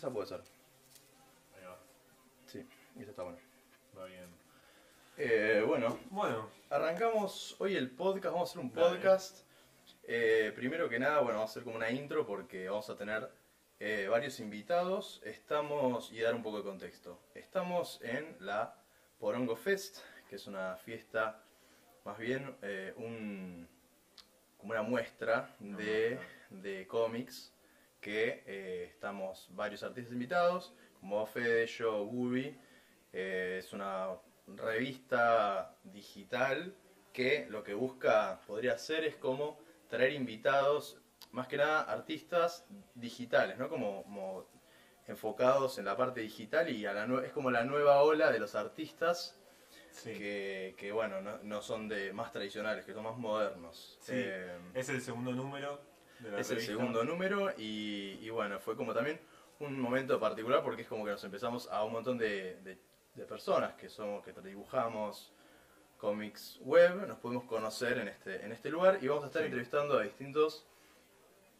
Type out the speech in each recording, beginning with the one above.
Esa puede ser. Ahí va. Sí, esa está buena. Va bien. Eh, bueno, Bueno, arrancamos hoy el podcast. Vamos a hacer un podcast. Eh, primero que nada, bueno, vamos a hacer como una intro porque vamos a tener eh, varios invitados. Estamos, y dar un poco de contexto. Estamos en la Porongo Fest, que es una fiesta, más bien eh, un, como una muestra de, de cómics que eh, estamos varios artistas invitados, como Fede, yo, Gubi. Eh, es una revista digital que lo que busca, podría ser, es como traer invitados, más que nada artistas digitales, ¿no? Como, como enfocados en la parte digital y a la es como la nueva ola de los artistas sí. que, que, bueno, no, no son de más tradicionales, que son más modernos. Sí. Eh, Es el segundo número es el segundo número y, y bueno, fue como también un momento particular porque es como que nos empezamos a un montón de, de- de personas que somos, que dibujamos cómics web, nos podemos conocer en este, en este lugar y vamos a estar Sí. entrevistando a distintos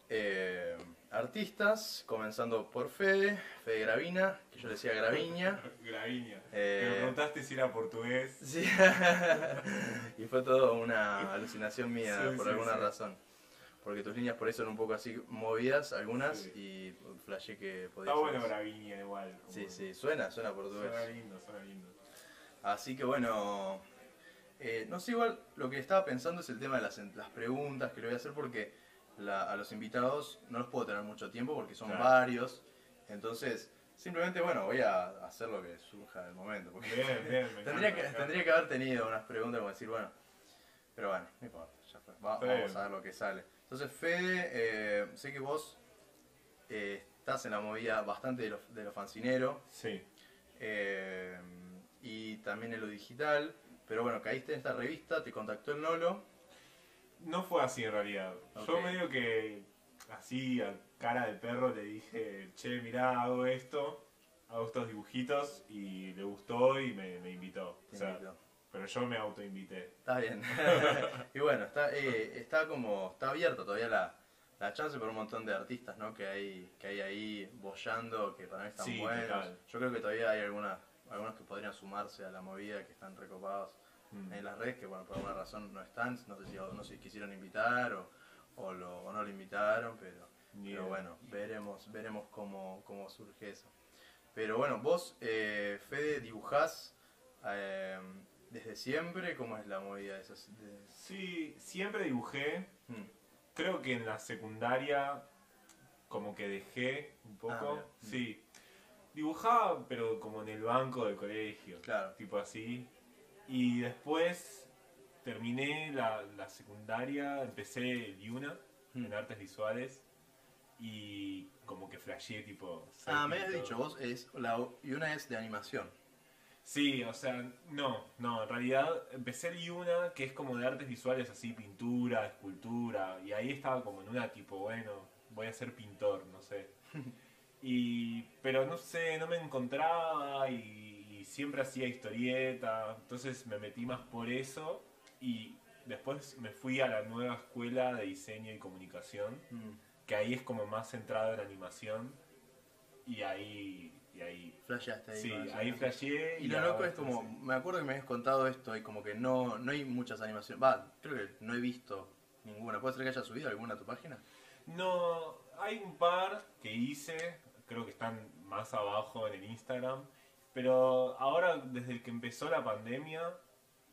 eh, artistas, comenzando por Fede, Fede Gravina, que yo le decía Graviña. Graviña. Eh, Me preguntaste si era portugués. Sí. y fue todo una alucinación mía Sí, por alguna razón. Porque tus líneas por ahí son un poco así movidas, algunas, Sí. y flashé que podía Está bueno eso. Graviña igual. Sí, sí, suena, suena portugués. Suena lindo, suena lindo. Así que bueno, eh, no sé, igual lo que estaba pensando es el tema de las, las preguntas que le voy a hacer porque la- a los invitados no los puedo tener mucho tiempo porque son Claro. varios. Entonces, simplemente, bueno, voy a hacer lo que surja del momento. Porque Bien, bien. me tendría, encanta, que, tendría que haber tenido unas preguntas como decir, bueno, pero bueno, no importa, ya fue. Va- vamos bien. a ver lo que sale. Entonces, Fede, eh, sé que vos eh, estás en la movida bastante de lo, de lo fancinero. Sí. Eh, y también en lo digital. Pero bueno, caíste en esta revista, te contactó el Nolo. No fue así en realidad. Yo Ok. medio que así a cara de perro le dije, che, mirá, hago esto, hago estos dibujitos y le gustó y me, me invitó. Te O sea, invitó. Pero yo me autoinvité. Está bien. y bueno, está, eh, está como, está abierta todavía la, la chance por un montón de artistas ¿no? que, hay, que hay ahí bollando, que para mí están Sí, buenos. total. Yo creo que todavía hay algunas, algunos que podrían sumarse a la movida, que están recopados Mm. en las redes, que bueno, por alguna razón no están. No sé si, no sé si quisieron invitar o, o, lo, o no lo invitaron, pero... Pero bueno, veremos, veremos cómo, cómo surge eso. Pero bueno, vos, eh, Fede, dibujás eh, desde siempre, ¿cómo es la movida de esos? de- Sí, siempre dibujé. Mm, Creo que en la secundaria como que dejé un Ah, poco. mira. sí. Dibujaba, pero como en el banco del colegio. Claro. Tipo así. Y después terminé la, la secundaria, empecé el Yuna Mm. en artes visuales. Y como que flasheé tipo... Ah, me pintor. dicho, vos es, la, y una es de animación. Sí, o sea, no, no, en realidad empecé el Yuna, que es como de artes visuales así, pintura, escultura, y ahí estaba como en una tipo, bueno, voy a ser pintor, no sé. Y, pero no sé, no me encontraba y, y siempre hacía historieta, entonces me metí más por eso y después me fui a la nueva escuela de diseño y comunicación, Mm, que ahí es como más centrado en animación y ahí, y ahí, Flasheaste ahí. sí, ahí flasheé. Y lo loco es como, me acuerdo que me habías contado esto y como que no, no hay muchas animaciones. Va, creo que no he visto ninguna. ¿Puede ser que hayas subido alguna a tu página? No, hay un par que hice, creo que están más abajo en el Instagram, pero ahora desde que empezó la pandemia,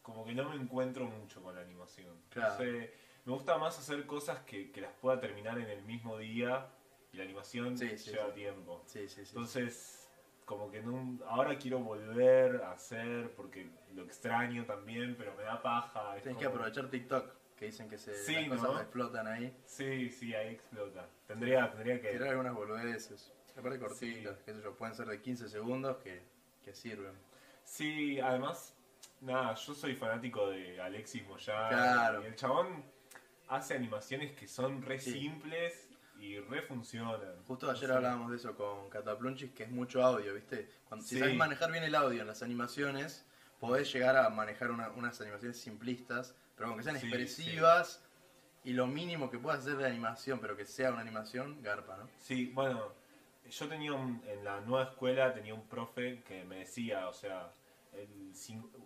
como que no me encuentro mucho con la animación. Claro. Sé, me gusta más hacer cosas que, que las pueda terminar en el mismo día y la animación Sí, lleva sí. tiempo. Sí, sí, sí. Entonces, como que no, ahora quiero volver a hacer porque lo extraño también, pero me da paja. es Tienes que aprovechar TikTok, que dicen que se, Sí, las cosas ¿no? explotan ahí. Sí, sí, ahí explota. Tendría, tendría que... Tirar algunas boludeces. Aparte cortitas, qué sé yo, pueden ser de 15 segundos que, que sirven. Sí, además, nada, yo soy fanático de Alexis Moyano. Claro. Y el chabón hace animaciones que son re Sí. simples y re funcionan. Justo ayer hablábamos de eso con Cataplunchis, que es mucho audio, ¿viste? Cuando, Si sabes manejar bien el audio en las animaciones, podés llegar a manejar una- unas animaciones simplistas, pero con que sean Sí, expresivas y lo mínimo que puedas hacer de animación, pero que sea una animación, garpa, ¿no? Sí, bueno, yo tenía un- en la nueva escuela tenía un profe que me decía, o sea, el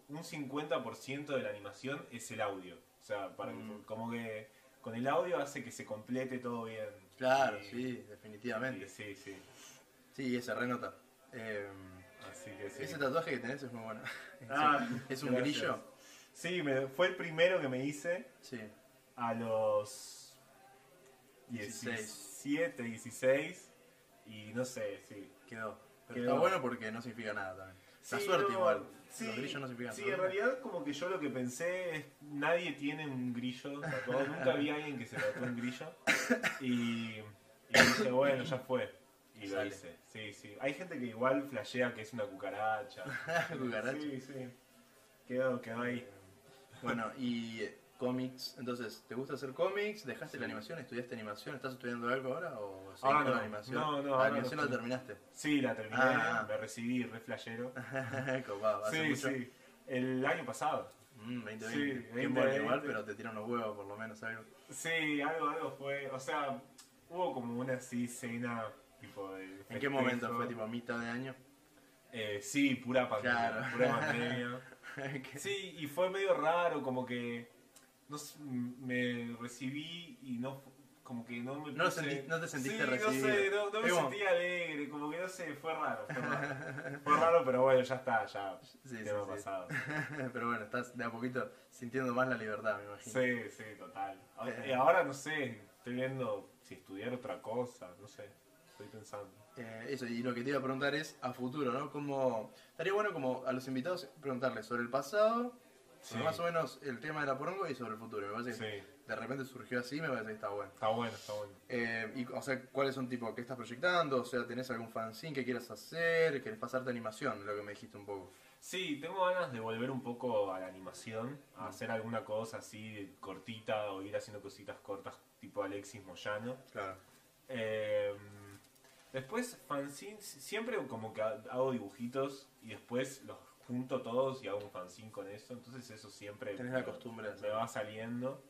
un 50% de la animación es el audio. O sea, para Mm. como que con el audio hace que se complete todo bien. Claro, Y- sí, definitivamente. y sí, sí. Sí, se renota. Eh, Así que sí. Ese tatuaje que tenés es muy bueno. Ah, ¿Es un gracias. grillo? Sí, me- fue el primero que me hice Sí. a los 16. 17, 16 y no sé, sí. Quedó. Pero Quedó. está bueno porque no significa nada también. La Sí, suerte no, igual. Sí, Los grillos no significan sí, nada. en realidad como que yo lo que pensé es, nadie tiene un grillo tatuado, nunca vi a alguien que se tatuó un grillo. Y, y dije, bueno, ya fue. Y lo Sale. hice, sí, sí. Hay gente que igual flashea que es una cucaracha. Cucaracha. Sí, sí. Quedó, quedó ahí. Bueno, y eh, cómics. Entonces, ¿te gusta hacer cómics? ¿Dejaste la animación? ¿Estudiaste animación? ¿Estás estudiando algo ahora? ¿O seguís con no. la animación? No, no, ¿La animación no la terminaste? Sí, la terminé, Ah. me recibí, re flashero. Copado, ¿hace Sí, mucho? sí. El año pasado. Mm, 2020. Sí, Bien 2020. bueno igual, pero te tiran los huevos por lo menos algo. Sí, algo, algo fue. O sea, hubo como una así cena tipo de. ¿En qué festejo. momento fue? ¿Tipo mitad de año? Eh, sí, pura pandemia. Claro. Pura pandemia. ¿Qué? Sí, y fue medio raro, como que. No sé, me recibí y no. Como que no me. No puse- sentí- no te sentiste sí, recibido. No sé, no, no me sentía alegre, como que no sé, fue raro. Fue raro, Fue raro, pero bueno, ya está, ya. Sí, sí, tema sí. pasado. Pero bueno, estás de a poquito sintiendo más la libertad, me imagino. Sí, sí, total. Ahora- Y ahora no sé, estoy viendo si estudiar otra cosa, no sé. Estoy pensando. Eh, eso, y lo que te iba a preguntar es a futuro, ¿no? Como, estaría bueno como a los invitados preguntarles sobre el pasado, Sí. más o menos el tema de la porongo y sobre el futuro. Me parece que Sí, de repente surgió así, me parece que está bueno. está bueno, está bueno. Eh, y, o sea, ¿cuáles son tipo, qué estás proyectando? O sea, ¿tenés algún fanzine que quieras hacer? ¿Querés pasarte a animación? Lo que me dijiste un poco. Sí, tengo ganas de volver un poco a la animación, a hacer alguna cosa así cortita o ir haciendo cositas cortas tipo Alexis Moyano. Claro. Eh, después, fanzines, siempre como que ha- hago dibujitos y después los junto todos y hago un fanzine con eso, entonces eso siempre Tenés la me- costumbre me hacerlo. va saliendo.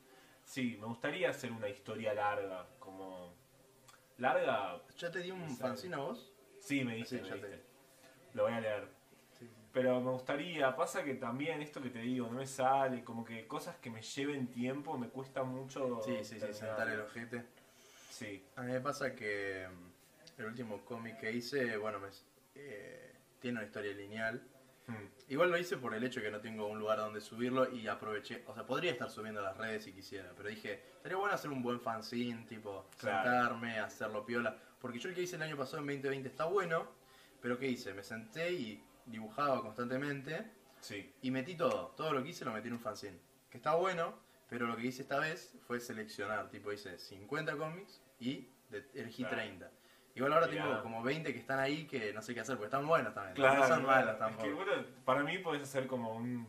Sí, me gustaría hacer una historia larga, como... Larga, ¿Ya te di un Exacto. fanzine a vos? sí, me diste, Sí, me te. Lo voy a leer. Sí. Pero me gustaría, pasa que también esto que te digo, no me sale, como que cosas que me lleven tiempo me cuesta mucho. Sí, sí, sí, terminar. sentar el ojete. Sí, A mí me pasa que mm, el último cómic que hice, bueno, me, eh, tiene una historia lineal. Hmm, Igual lo hice por el hecho de que no tengo un lugar donde subirlo y aproveché, o sea, podría estar subiendo a las redes si quisiera, pero dije, estaría bueno hacer un buen fanzine, tipo, Claro. sentarme, hacerlo piola, porque yo el que hice el año pasado en 2020 está bueno, pero ¿qué hice? Me senté y dibujaba constantemente sí, y metí todo, todo lo que hice lo metí en un fanzine, que está bueno, pero lo que hice esta vez fue seleccionar, tipo, hice 50 cómics y de- elegí Claro. 30. Igual ahora Mirá. tengo como 20 que están ahí que no sé qué hacer, porque están buenos también. claro. no son claro. malos Es tampoco. que, bueno, para mí puedes hacer como un.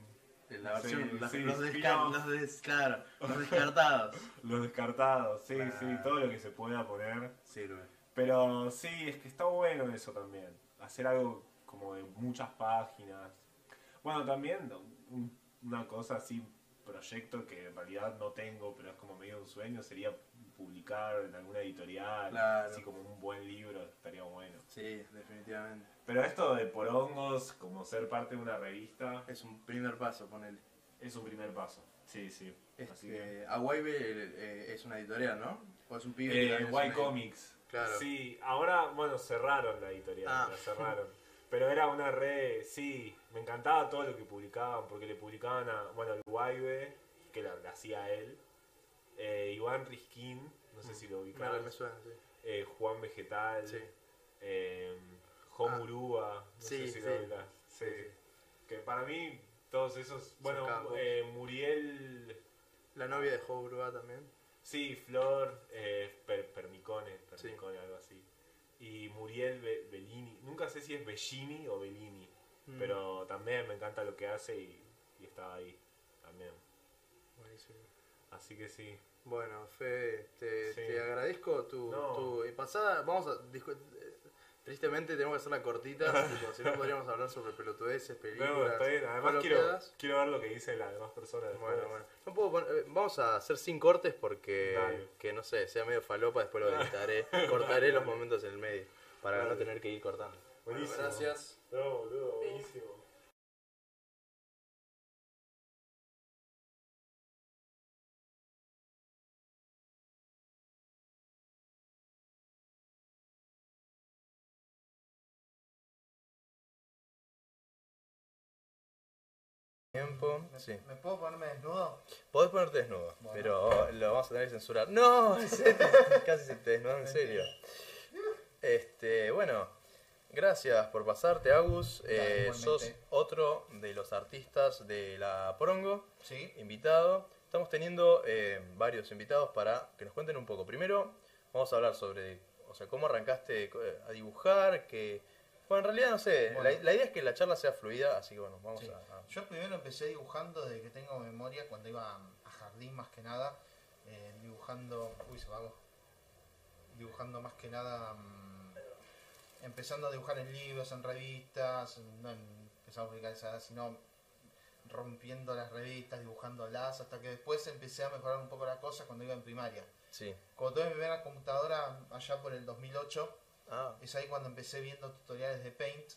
La Sí, versión, sí, los, desca- spin-off. los des- claro, los descartados. Los descartados, sí, Claro. sí, todo lo que se pueda poner. Sirve. Pero sí, es que está bueno eso también. Hacer algo como de muchas páginas. Bueno, también un- una cosa así, proyecto que en realidad no tengo, pero es como medio un sueño, sería publicar en alguna editorial, Claro. así como un buen libro, estaría bueno. Sí, definitivamente. Pero esto de porongos, como ser parte de una revista, Es un primer paso, ponele. es un primer paso. Sí, sí. Así que... Este, eh, es una editorial, ¿no? O es un pibe Eh, Y Comics. Claro. Sí, ahora, bueno, cerraron la editorial, Ah. la cerraron. Pero era una red, sí, me encantaba todo lo que publicaban, porque le publicaban a, bueno, el Guaybe, que la, la hacía él, eh, Iván Riskin, no sé si lo ubicás, Claro, me suena, sí. eh, Juan Vegetal, Sí. eh, Homurúa, no Sí, sé si lo ubicás. Que para mí, todos esos, bueno, eh, Muriel... La novia de Hobrua también. Sí, Flor, eh, Per- Pernicone, Pernicone, algo así. Y Muriel Be- Bellini. Nunca sé si es Bellini o Bellini. Mm, Pero también me encanta lo que hace y, y está ahí también. buenísimo. Así que sí. Bueno, Fe, te, Sí. te agradezco tu, No. tu pasada. Vamos a Tristemente tenemos que hacerla cortita, si no podríamos hablar sobre pelotudeces, películas. No, está bien. Además quiero, quiero ver lo que dicen las demás personas. después. Bueno, bueno. No puedo pon- eh, vamos a hacer sin cortes porque Dale. que no sé, sea medio falopa, después lo editaré, cortaré los Dale. momentos en el medio. para no tener que ir cortando. Buenísimo. Gracias. No, boludo, buenísimo. Tiempo, sí. ¿Me puedo ponerme desnudo? Podés ponerte desnudo, Bueno. pero lo vamos a tener que censurar. No, casi se te desnudan en serio. Este, bueno, gracias por pasarte, Agus. Eh, sos otro de los artistas de la Porongo, Sí. invitado. Estamos teniendo eh, varios invitados para que nos cuenten un poco. Primero, vamos a hablar sobre, o sea, cómo arrancaste eh, a dibujar, que... Bueno, en realidad no sé, Bueno. la, la idea es que la charla sea fluida, así que bueno, vamos Sí. a... a- Yo primero empecé dibujando desde que tengo memoria, cuando iba a jardín más que nada, eh, dibujando, uy se apagó, dibujando más que nada, mm, empezando a dibujar en libros, en revistas, no empezando a publicar esa, sino rompiendo las revistas, dibujándolas, hasta que después empecé a mejorar un poco la cosa cuando iba en primaria. Sí. Cuando tuve mi primera computadora allá por el 2008, Ah, es ahí cuando empecé viendo tutoriales de Paint,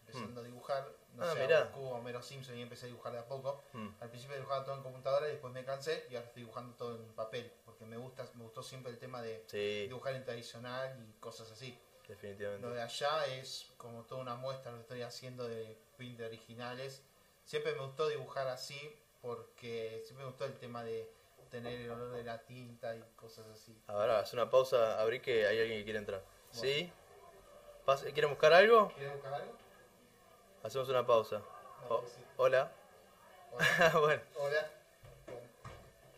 empezando a dibujar, no Ah, sé, mirá. a a Homero Simpson y empecé a dibujar de a poco. mm. Al principio dibujaba todo en computadora y después me cansé y ahora estoy dibujando todo en papel, porque me gusta, me gustó siempre el tema de sí, dibujar en tradicional y cosas así. definitivamente. Lo de allá es como toda una muestra lo que estoy haciendo de print de originales. Siempre me gustó dibujar así porque siempre me gustó el tema de tener el olor de la tinta y cosas así. Ahora, haz una pausa, abrí que hay alguien que quiere entrar. ¿Sí? ¿Quieren buscar algo? ¿Quieres buscar algo? Hacemos una pausa. No, Oh, sí. hola. Hola. bueno, Hola.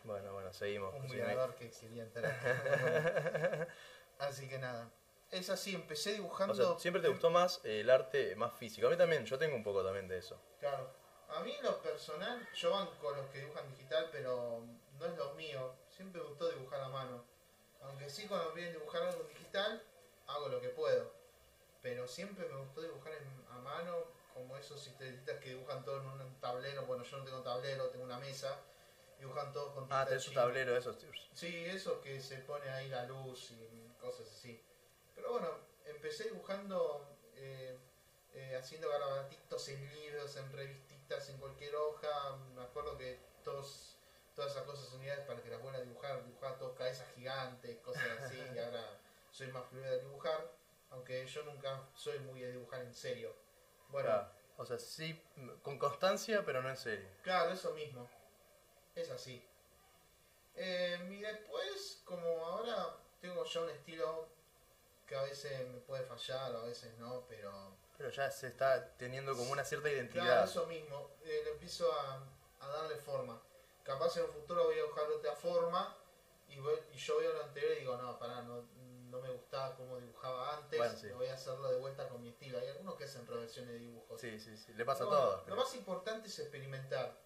bueno, bueno, seguimos. un mirador que quería entrar. Así que nada. Es así, empecé dibujando. O sea, siempre te gustó más el arte más físico. A mí también, yo tengo un poco también de eso. Claro. A mí lo personal, yo banco los que dibujan digital, pero no es lo mío. Siempre me gustó dibujar a mano. Aunque sí cuando me piden dibujar algo digital, hago lo que puedo. Pero siempre me gustó dibujar en- a mano, como esos historietistas que dibujan todo en un tablero. Bueno, yo no tengo tablero, tengo una mesa. Dibujan todos con Ah, tenés un tablero de esos. tíos. Sí, eso que se pone ahí la luz y cosas así. Pero bueno, empecé dibujando, eh, eh, haciendo garabatitos en libros, en revistitas, en cualquier hoja. Me acuerdo que todos, todas esas cosas unidades para que las puedan dibujar, dibujaba todos cabezas gigantes, cosas así, y ahora soy más fluido de dibujar, aunque yo nunca soy muy de dibujar en serio. Bueno, Claro. O sea, sí, con constancia, pero no en serio. Claro, eso mismo. Es así. Eh, y después, como ahora tengo ya un estilo que a veces me puede fallar, a veces no, pero... Pero ya se está teniendo como una cierta Claro, identidad. eso mismo. Eh, le empiezo a, a darle forma. Capaz en un futuro voy a buscar otra forma y, voy- y yo veo lo anterior y digo, no, pará, no, no me gustaba cómo dibujaba antes, Bueno, sí. voy a hacerlo de vuelta con mi estilo. Hay algunos que hacen reversiones de dibujos. Sí, sí, sí. Le pasa a Pero bueno, todos. Lo más importante es experimentar.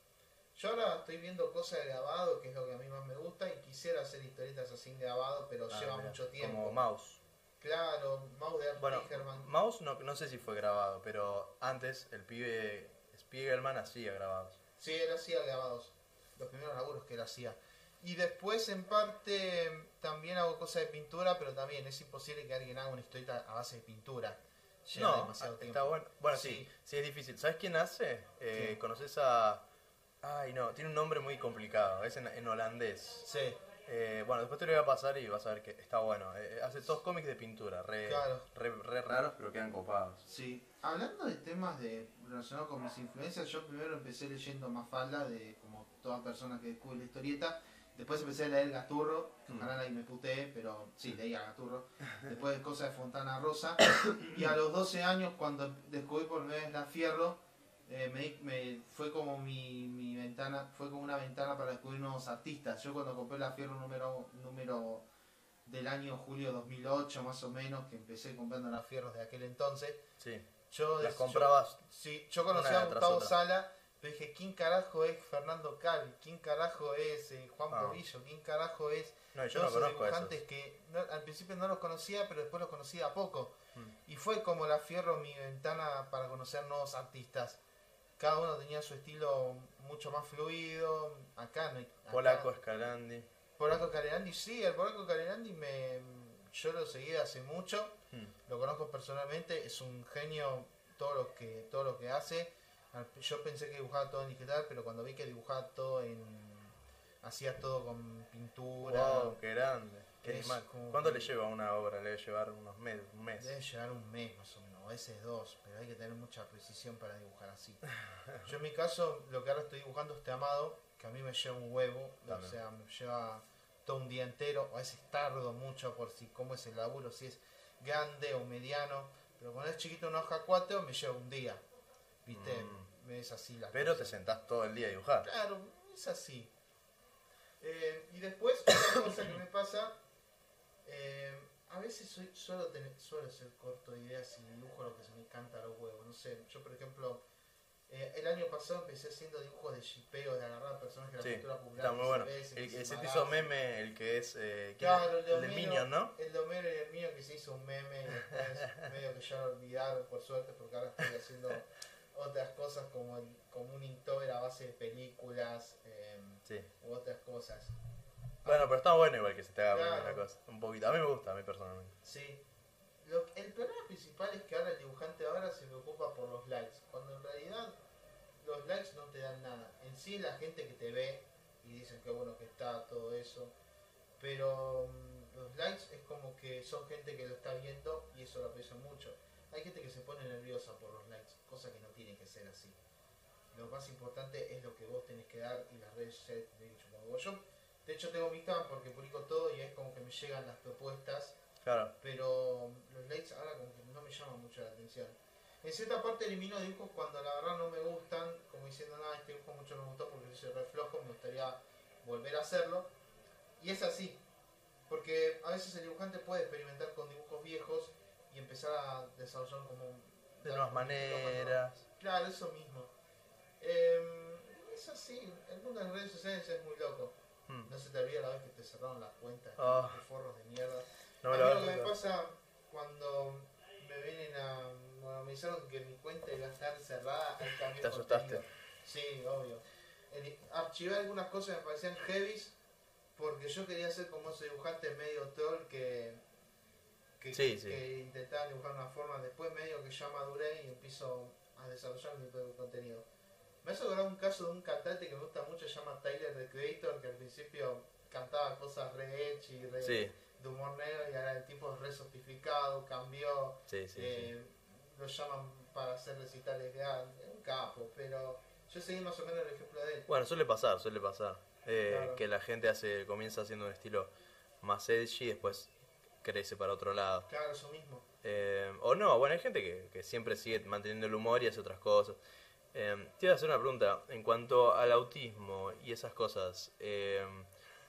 Yo ahora estoy viendo cosas de grabado, que es lo que a mí más me gusta, y quisiera hacer historietas así en grabado, pero Ah, lleva mira, mucho tiempo. Como mouse. Claro, Mouse de Art Bueno, Spiegelman. mouse no, no sé si fue grabado, pero antes el pibe Spiegelman hacía grabados. Sí, él hacía grabados. Los primeros laburos que él hacía. Y después, en parte, también hago cosas de pintura, pero también es imposible que alguien haga una historieta a base de pintura. Lleva No, demasiado está tiempo. bueno. Bueno, sí. Sí. sí, es difícil. ¿Sabes quién hace? Eh, ¿Quién? ¿Conoces a...? Ay, no, tiene un nombre muy complicado. Es en, en holandés. Sí, Eh, bueno, después te lo voy a pasar y vas a ver que está bueno. Eh, hace todos cómics de pintura, re, Claro. re, re raros, pero quedan copados. Sí, hablando de temas de relacionados con mis influencias, yo primero empecé leyendo Mafalda, de como toda persona que descubre la historieta. Después empecé a leer Gaturro, que Mm. ojalá nadie me putee, pero sí, leía Gaturro. Después cosas de Fontana Rosa. Y a los 12 años, cuando descubrí por primera vez la Fierro, eh, me, fue como mi, mi ventana, fue como una ventana para descubrir nuevos artistas. Yo cuando compré la Fierro número, número del año julio 2008 más o menos, que empecé comprando las Fierros de aquel entonces, Sí, yo, las yo- comprabas. sí, yo conocí una a Gustavo. Sala, dije, ¿quién carajo es Fernando Cal? ¿Quién carajo es eh, Juan Ah. Porrillo? ¿Quién carajo es No, yo todos no esos a esos. dibujantes que no- al principio no los conocía, pero después los conocía a poco? Mm. Y fue como la fierro mi ventana para conocer nuevos artistas. Cada uno tenía su estilo mucho más fluido. Acá no Polaco, Scalandi. Polaco Calerandi, sí, el Polaco Calerandi me, yo lo seguí hace mucho, Hmm. lo conozco personalmente, es un genio todo lo que todo lo que hace. Yo pensé que dibujaba todo en digital, pero cuando vi que dibujaba todo en hacía todo con pintura, Wow, qué grande. Qué animal. ¿Cuánto que- le lleva una obra? Le debe llevar unos meses, un mes. debe llevar un mes más o menos, a veces dos, pero hay que tener mucha precisión para dibujar así. Yo en mi caso, lo que ahora estoy dibujando este amado, que a mí me lleva un huevo, o sea, me lleva todo un día entero, a veces tardo mucho por si cómo es el laburo, si es grande o mediano, pero cuando es chiquito una hoja 4 me lleva un día, ¿viste? Mm. Es así la Pero te sentás todo el día a dibujar. Claro, es así. Eh, y después, otra cosa que me pasa, eh, a veces soy, suelo, tener, suelo ser corto de ideas y dibujo lo que se me canta a los huevos. No sé, yo por ejemplo, eh, el año pasado empecé haciendo dibujos de shipeo, de agarrar personajes de Sí, la cultura popular. está muy que bueno. El, se el se te hizo meme, el que es. Eh, ¿quién Claro, el de el de Minion, ¿no? El de Homero y el mío que se hizo un meme y después medio que ya lo olvidaron por suerte porque ahora estoy haciendo otras cosas como, el, como un Inktober a base de películas eh, Sí. u otras cosas. Bueno, pero está bueno igual que se te haga Claro. la cosa. Un poquito. A mí me gusta, a mí personalmente. Sí. Lo- el problema principal es que ahora el dibujante ahora se preocupa por los likes, cuando en realidad los likes no te dan nada. En sí la gente que te ve y dicen que bueno que está todo eso, pero mm, los likes es como que son gente que lo está viendo y eso lo aprecio mucho. Hay gente que se pone nerviosa por los likes, cosa que no tiene que ser así. Lo más importante es lo que vos tenés que dar y las redes sociales te huevo. Yo, de hecho, tengo mi Instagram porque publico todo y es como que me llegan las propuestas Claro. pero los likes ahora como que no me llaman mucho la atención. En cierta parte elimino dibujos cuando la verdad no me gustan, como diciendo, nada, este dibujo mucho no me gustó porque soy re flojo, me gustaría volver a hacerlo. Y es así, porque a veces el dibujante puede experimentar con dibujos viejos y empezar a desarrollar como... De nuevas maneras. Claro, eso mismo. Eh, es así, el mundo de las redes sociales es muy loco. Hmm. No se te olvida la vez que te cerraron las cuentas, Ah. de forros de mierda. No me lo lo que me pasa cuando me vienen a. Bueno, me dijeron que mi cuenta iba a estar cerrada al cambio Te asustaste. contenido. Sí, obvio. El- archivé algunas cosas que me parecían heavies porque yo quería ser como ese dibujante medio troll que. Que, Sí, sí. que intentaba dibujar una forma. Después, medio que ya maduré y empiezo a desarrollar mi propio contenido. Me hace acordar un caso de un cantante que me gusta mucho, se llama Tyler the Creator, que al principio cantaba cosas re edgy y re Sí, de humor negro y ahora el tipo es re sofistificado, cambió, sí, sí. sí. eh, lo llaman para hacer recitales grandes, un capo, pero yo seguí más o menos el ejemplo de él. Bueno, suele pasar, suele pasar. Eh, Claro. Que la gente hace comienza haciendo un estilo más edgy y después crece para otro lado. Claro, eso mismo. Eh, o no, bueno, hay gente que, que siempre sigue manteniendo el humor y hace otras cosas. Eh, te iba a hacer una pregunta en cuanto al autismo y esas cosas. eh,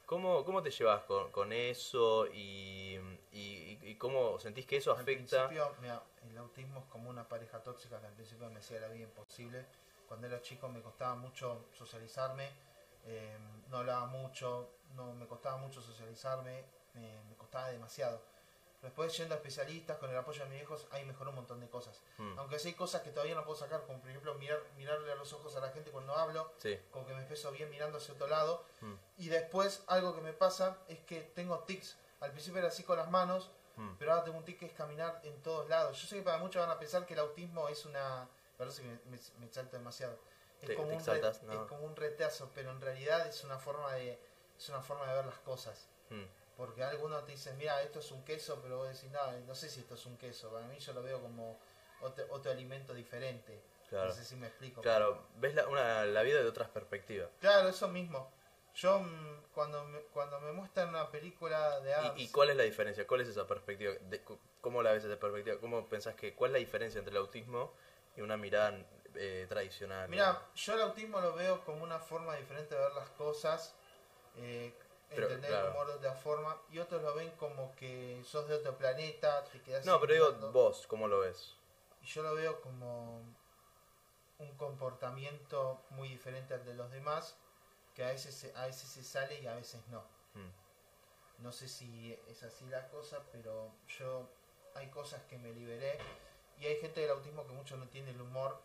¿cómo, ¿Cómo te llevas con, con eso y, y, y cómo sentís que eso Al afecta? principio, mira, el autismo es como una pareja tóxica que al principio me hacía la vida imposible. Cuando era chico me costaba mucho socializarme, eh, no hablaba mucho, no me costaba mucho socializarme, me, me costaba demasiado. Después yendo a especialistas con el apoyo de mis hijos, ahí mejoró un montón de cosas. Mm, Aunque sí hay cosas que todavía no puedo sacar, como por ejemplo mirar, mirarle a los ojos a la gente cuando hablo, sí. como que me empiezo bien mirando hacia otro lado. mm, Y después algo que me pasa es que tengo tics. Al principio era así con las manos, mm. pero ahora tengo un tic que es caminar en todos lados. Yo sé que para muchos van a pensar que el autismo es una... Parece que me, me, me exalto demasiado. Es, Te- como te un exaltas, re- no. es como un retraso, pero en realidad es una forma de, es una forma de ver las cosas. Porque algunos te dicen, mira, esto es un queso, pero vos decís, no, no sé si esto es un queso. Para mí yo lo veo como otro, otro alimento diferente. Claro. No sé si me explico. Claro, ves la, una, la vida de otras perspectivas. Claro, eso mismo. Yo mm, cuando me, cuando me muestran una película de apps, ¿Y, y cuál es la diferencia? ¿Cuál es esa perspectiva? De, ¿Cómo la ves esa perspectiva? ¿Cómo pensás que cuál es la diferencia entre el autismo y una mirada eh, tradicional? Mira, yo el autismo lo veo como una forma diferente de ver las cosas, eh, entender claro. el humor de otra forma, y otros lo ven como que sos de otro planeta, te quedas No, pero digo vos, ¿cómo lo ves? Y yo lo veo como un comportamiento muy diferente al de los demás, que a veces, se- a veces se sale y a veces no. Mm, No sé si es así la cosa, pero yo hay cosas que me liberé y hay gente del autismo que mucho no entiende el humor.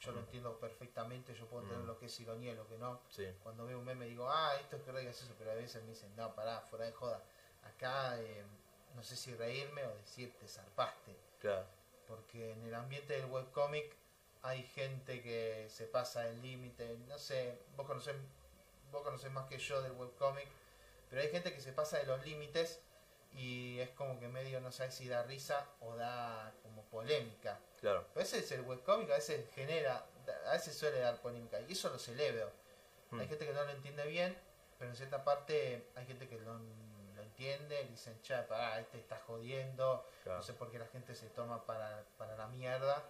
Yo lo entiendo perfectamente, yo puedo entender Mm. lo que es ironía y lo que no. sí. Cuando veo un meme digo, ah, esto es que re gracioso, pero a veces me dicen, no, pará, fuera de joda. Acá eh, no sé si reírme o decir te zarpaste. Claro. Porque en el ambiente del webcomic hay gente que se pasa el límite, no sé, vos conocés, vos conocés más que yo del webcomic, pero hay gente que se pasa de los límites y es como que medio no sabes si da risa o da polémica. Claro. A veces el webcomic a veces genera, a veces suele dar polémica y eso lo celebro. Hmm. Hay gente que no lo entiende bien, pero en cierta parte hay gente que lo, lo entiende y dicen, che, pará, este está jodiendo, Claro. no sé por qué la gente se toma para, para la mierda.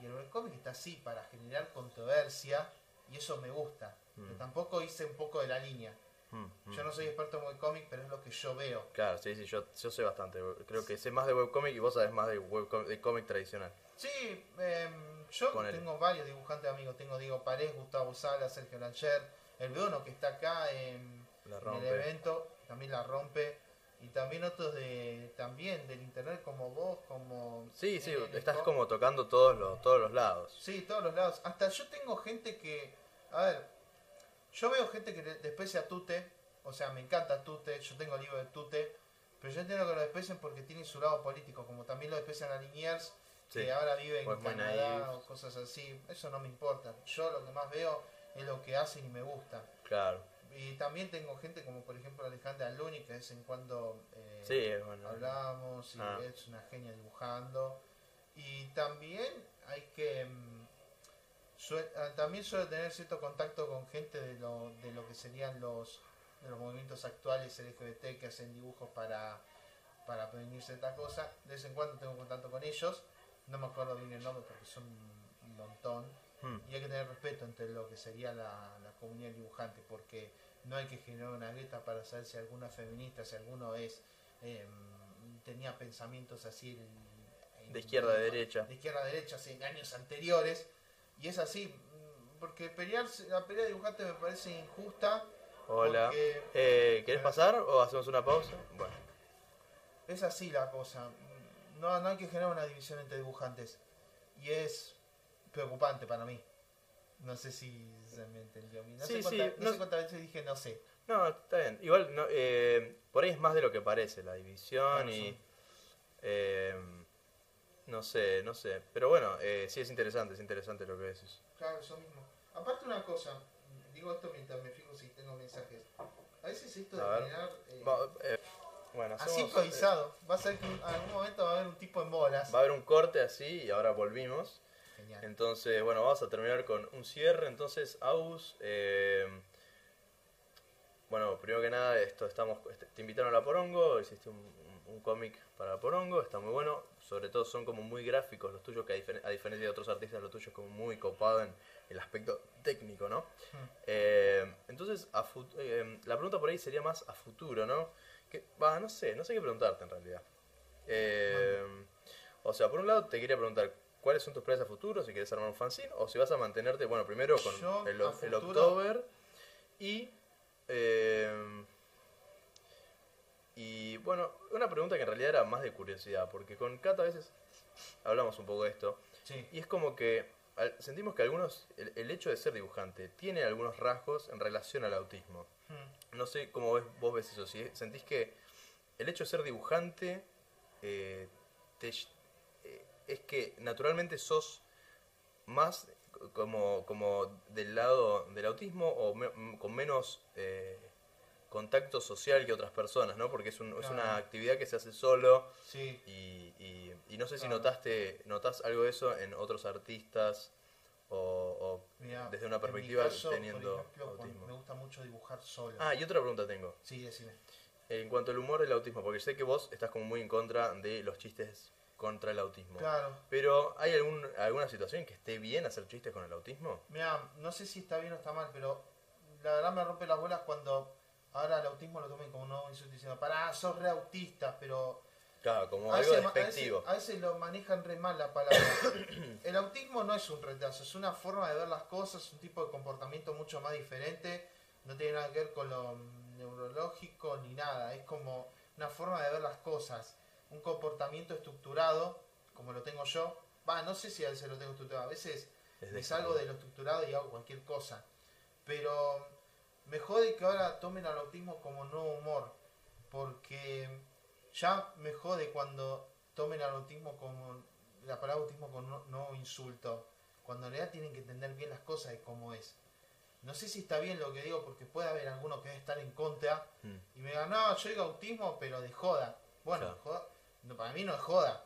Y el webcomic está así, para generar controversia, y eso me gusta. Mm. Pero tampoco hice un poco de la línea. Mm, mm. Yo no soy experto en webcomic, pero es lo que yo veo. Claro, sí, sí, yo, yo sé bastante. Creo que sé más de webcomic y vos sabés más de webcomic de cómic tradicional. Sí, em, yo tengo varios dibujantes amigos. Tengo Diego Paredes, Gustavo Sala, Sergio Lancher, el Bruno que está acá en, en el evento, también la rompe. Y también otros de también del internet como vos, como... Sí, sí, eh, estás como tocando todos los, todos los lados. Sí, todos los lados. Hasta yo tengo gente que... A ver, yo veo gente que desprecia a Tute. O sea, me encanta Tute. Yo tengo libros de Tute. Pero yo entiendo que lo desprecian porque tiene su lado político. Como también lo desprecian a Liniers. Sí. Que ahora vive en O es muy Canadá o cosas así. Eso no me importa. Yo lo que más veo es lo que hacen y me gusta. Claro. Y también tengo gente como por ejemplo Alejandra Luni que de vez en cuando... eh, Sí, bueno. hablábamos y Ah. es una genia dibujando. Y también hay que... ah, también suele tener cierto contacto con gente de lo, de lo que serían los, de los movimientos actuales LGBT que hacen dibujos para, para prevenir ciertas cosas. De vez en cuando tengo contacto con ellos. No me acuerdo bien el nombre porque son un montón. Mm, Y hay que tener respeto entre lo que sería la, la comunidad dibujante, porque no hay que generar una grieta para saber si alguno es feminista, si alguno es eh, tenía pensamientos así en- De izquierda a derecha. de izquierda a derecha en años anteriores. Y es así, porque pelear, la pelea de dibujante me parece injusta. Hola. Porque Eh, ¿Querés pasar o hacemos una pausa? Bueno. es así la cosa. No, no hay que generar una división entre dibujantes. Y es preocupante para mí. No sé si se me entendió. No, Sí, sé, sí, cuánta- no no- sé cuántas veces dije no sé. No, está bien. Igual, no, eh, por ahí es más de lo que parece, la división Claro, y... sí. eh, no sé, no sé. Pero bueno, eh, sí es interesante, es interesante lo que decís. Claro, eso mismo. Aparte una cosa, digo esto mientras me fijo si tengo mensajes. A veces esto de A ver. generar... eh, Va- eh, bueno, así hacemos, improvisado. Va a ser que en algún momento va a haber un tipo en bolas. eh, va a haber un corte así y ahora volvimos. Genial. Entonces, bueno, vamos a terminar con un cierre. Entonces, Aus, eh, bueno, primero que nada, esto estamos, este, te invitaron a la Porongo, hiciste un, un- cómic para Porongo, está muy bueno. Sobre todo son como muy gráficos los tuyos, que a, difer- a diferencia de otros artistas, lo tuyo es como muy copado en el aspecto técnico, ¿no? Hmm. Eh, entonces, a eh, la pregunta por ahí sería más a futuro, ¿no? Que, va, no sé, no sé qué preguntarte en realidad. Eh, o sea, por un lado te quería preguntar cuáles son tus planes a futuro, si quieres armar un fanzine, o si vas a mantenerte, bueno, primero con Yo, el, el October y... eh, y bueno, una pregunta que en realidad era más de curiosidad, porque con Kat a veces hablamos un poco de esto, Sí. y es como que sentimos que algunos, el, el hecho de ser dibujante tiene algunos rasgos en relación al autismo. Hmm. No sé cómo ves, vos ves eso, si sentís que el hecho de ser dibujante eh, te eh, es que naturalmente sos más como, como del lado del autismo o me- con menos eh, contacto social que otras personas, ¿no? Porque es, un- es una actividad que se hace solo Sí. y, y- y no sé si Claro. notaste notas algo de eso en otros artistas o, o Mirá, desde una en mi perspectiva caso, teniendo por ejemplo, cuando autismo. me gusta mucho dibujar solo. Ah, y otra pregunta tengo. Sí, decime. En cuanto al humor del autismo, porque sé que vos estás como muy en contra de los chistes contra el autismo. Claro. Pero ¿hay algún, alguna situación que esté bien hacer chistes con el autismo? Mira, no sé si está bien o está mal, pero la verdad me rompe las bolas cuando ahora el autismo lo tomen como un nuevo insulto diciendo, pará, sos re autista, pero Claro, como a algo a, veces, despectivo. a veces lo manejan re mal la palabra. el autismo no es un retraso, es una forma de ver las cosas, un tipo de comportamiento mucho más diferente, no tiene nada que ver con lo neurológico ni nada, es como una forma de ver las cosas, un comportamiento estructurado, como lo tengo yo. Va, no sé si a veces lo tengo estructurado, a veces Es me salgo de lo estructurado y hago cualquier cosa. Pero me jode que ahora tomen al autismo como nuevo humor. Porque Ya me jode cuando tomen al autismo como la palabra autismo con no, insulto. Cuando en realidad tienen que entender bien las cosas y cómo es. No sé si está bien lo que digo porque puede haber alguno que debe estar en contra Mm. y me diga, no, yo digo autismo, pero de joda. Bueno, Claro. joda- no, para mí no es joda.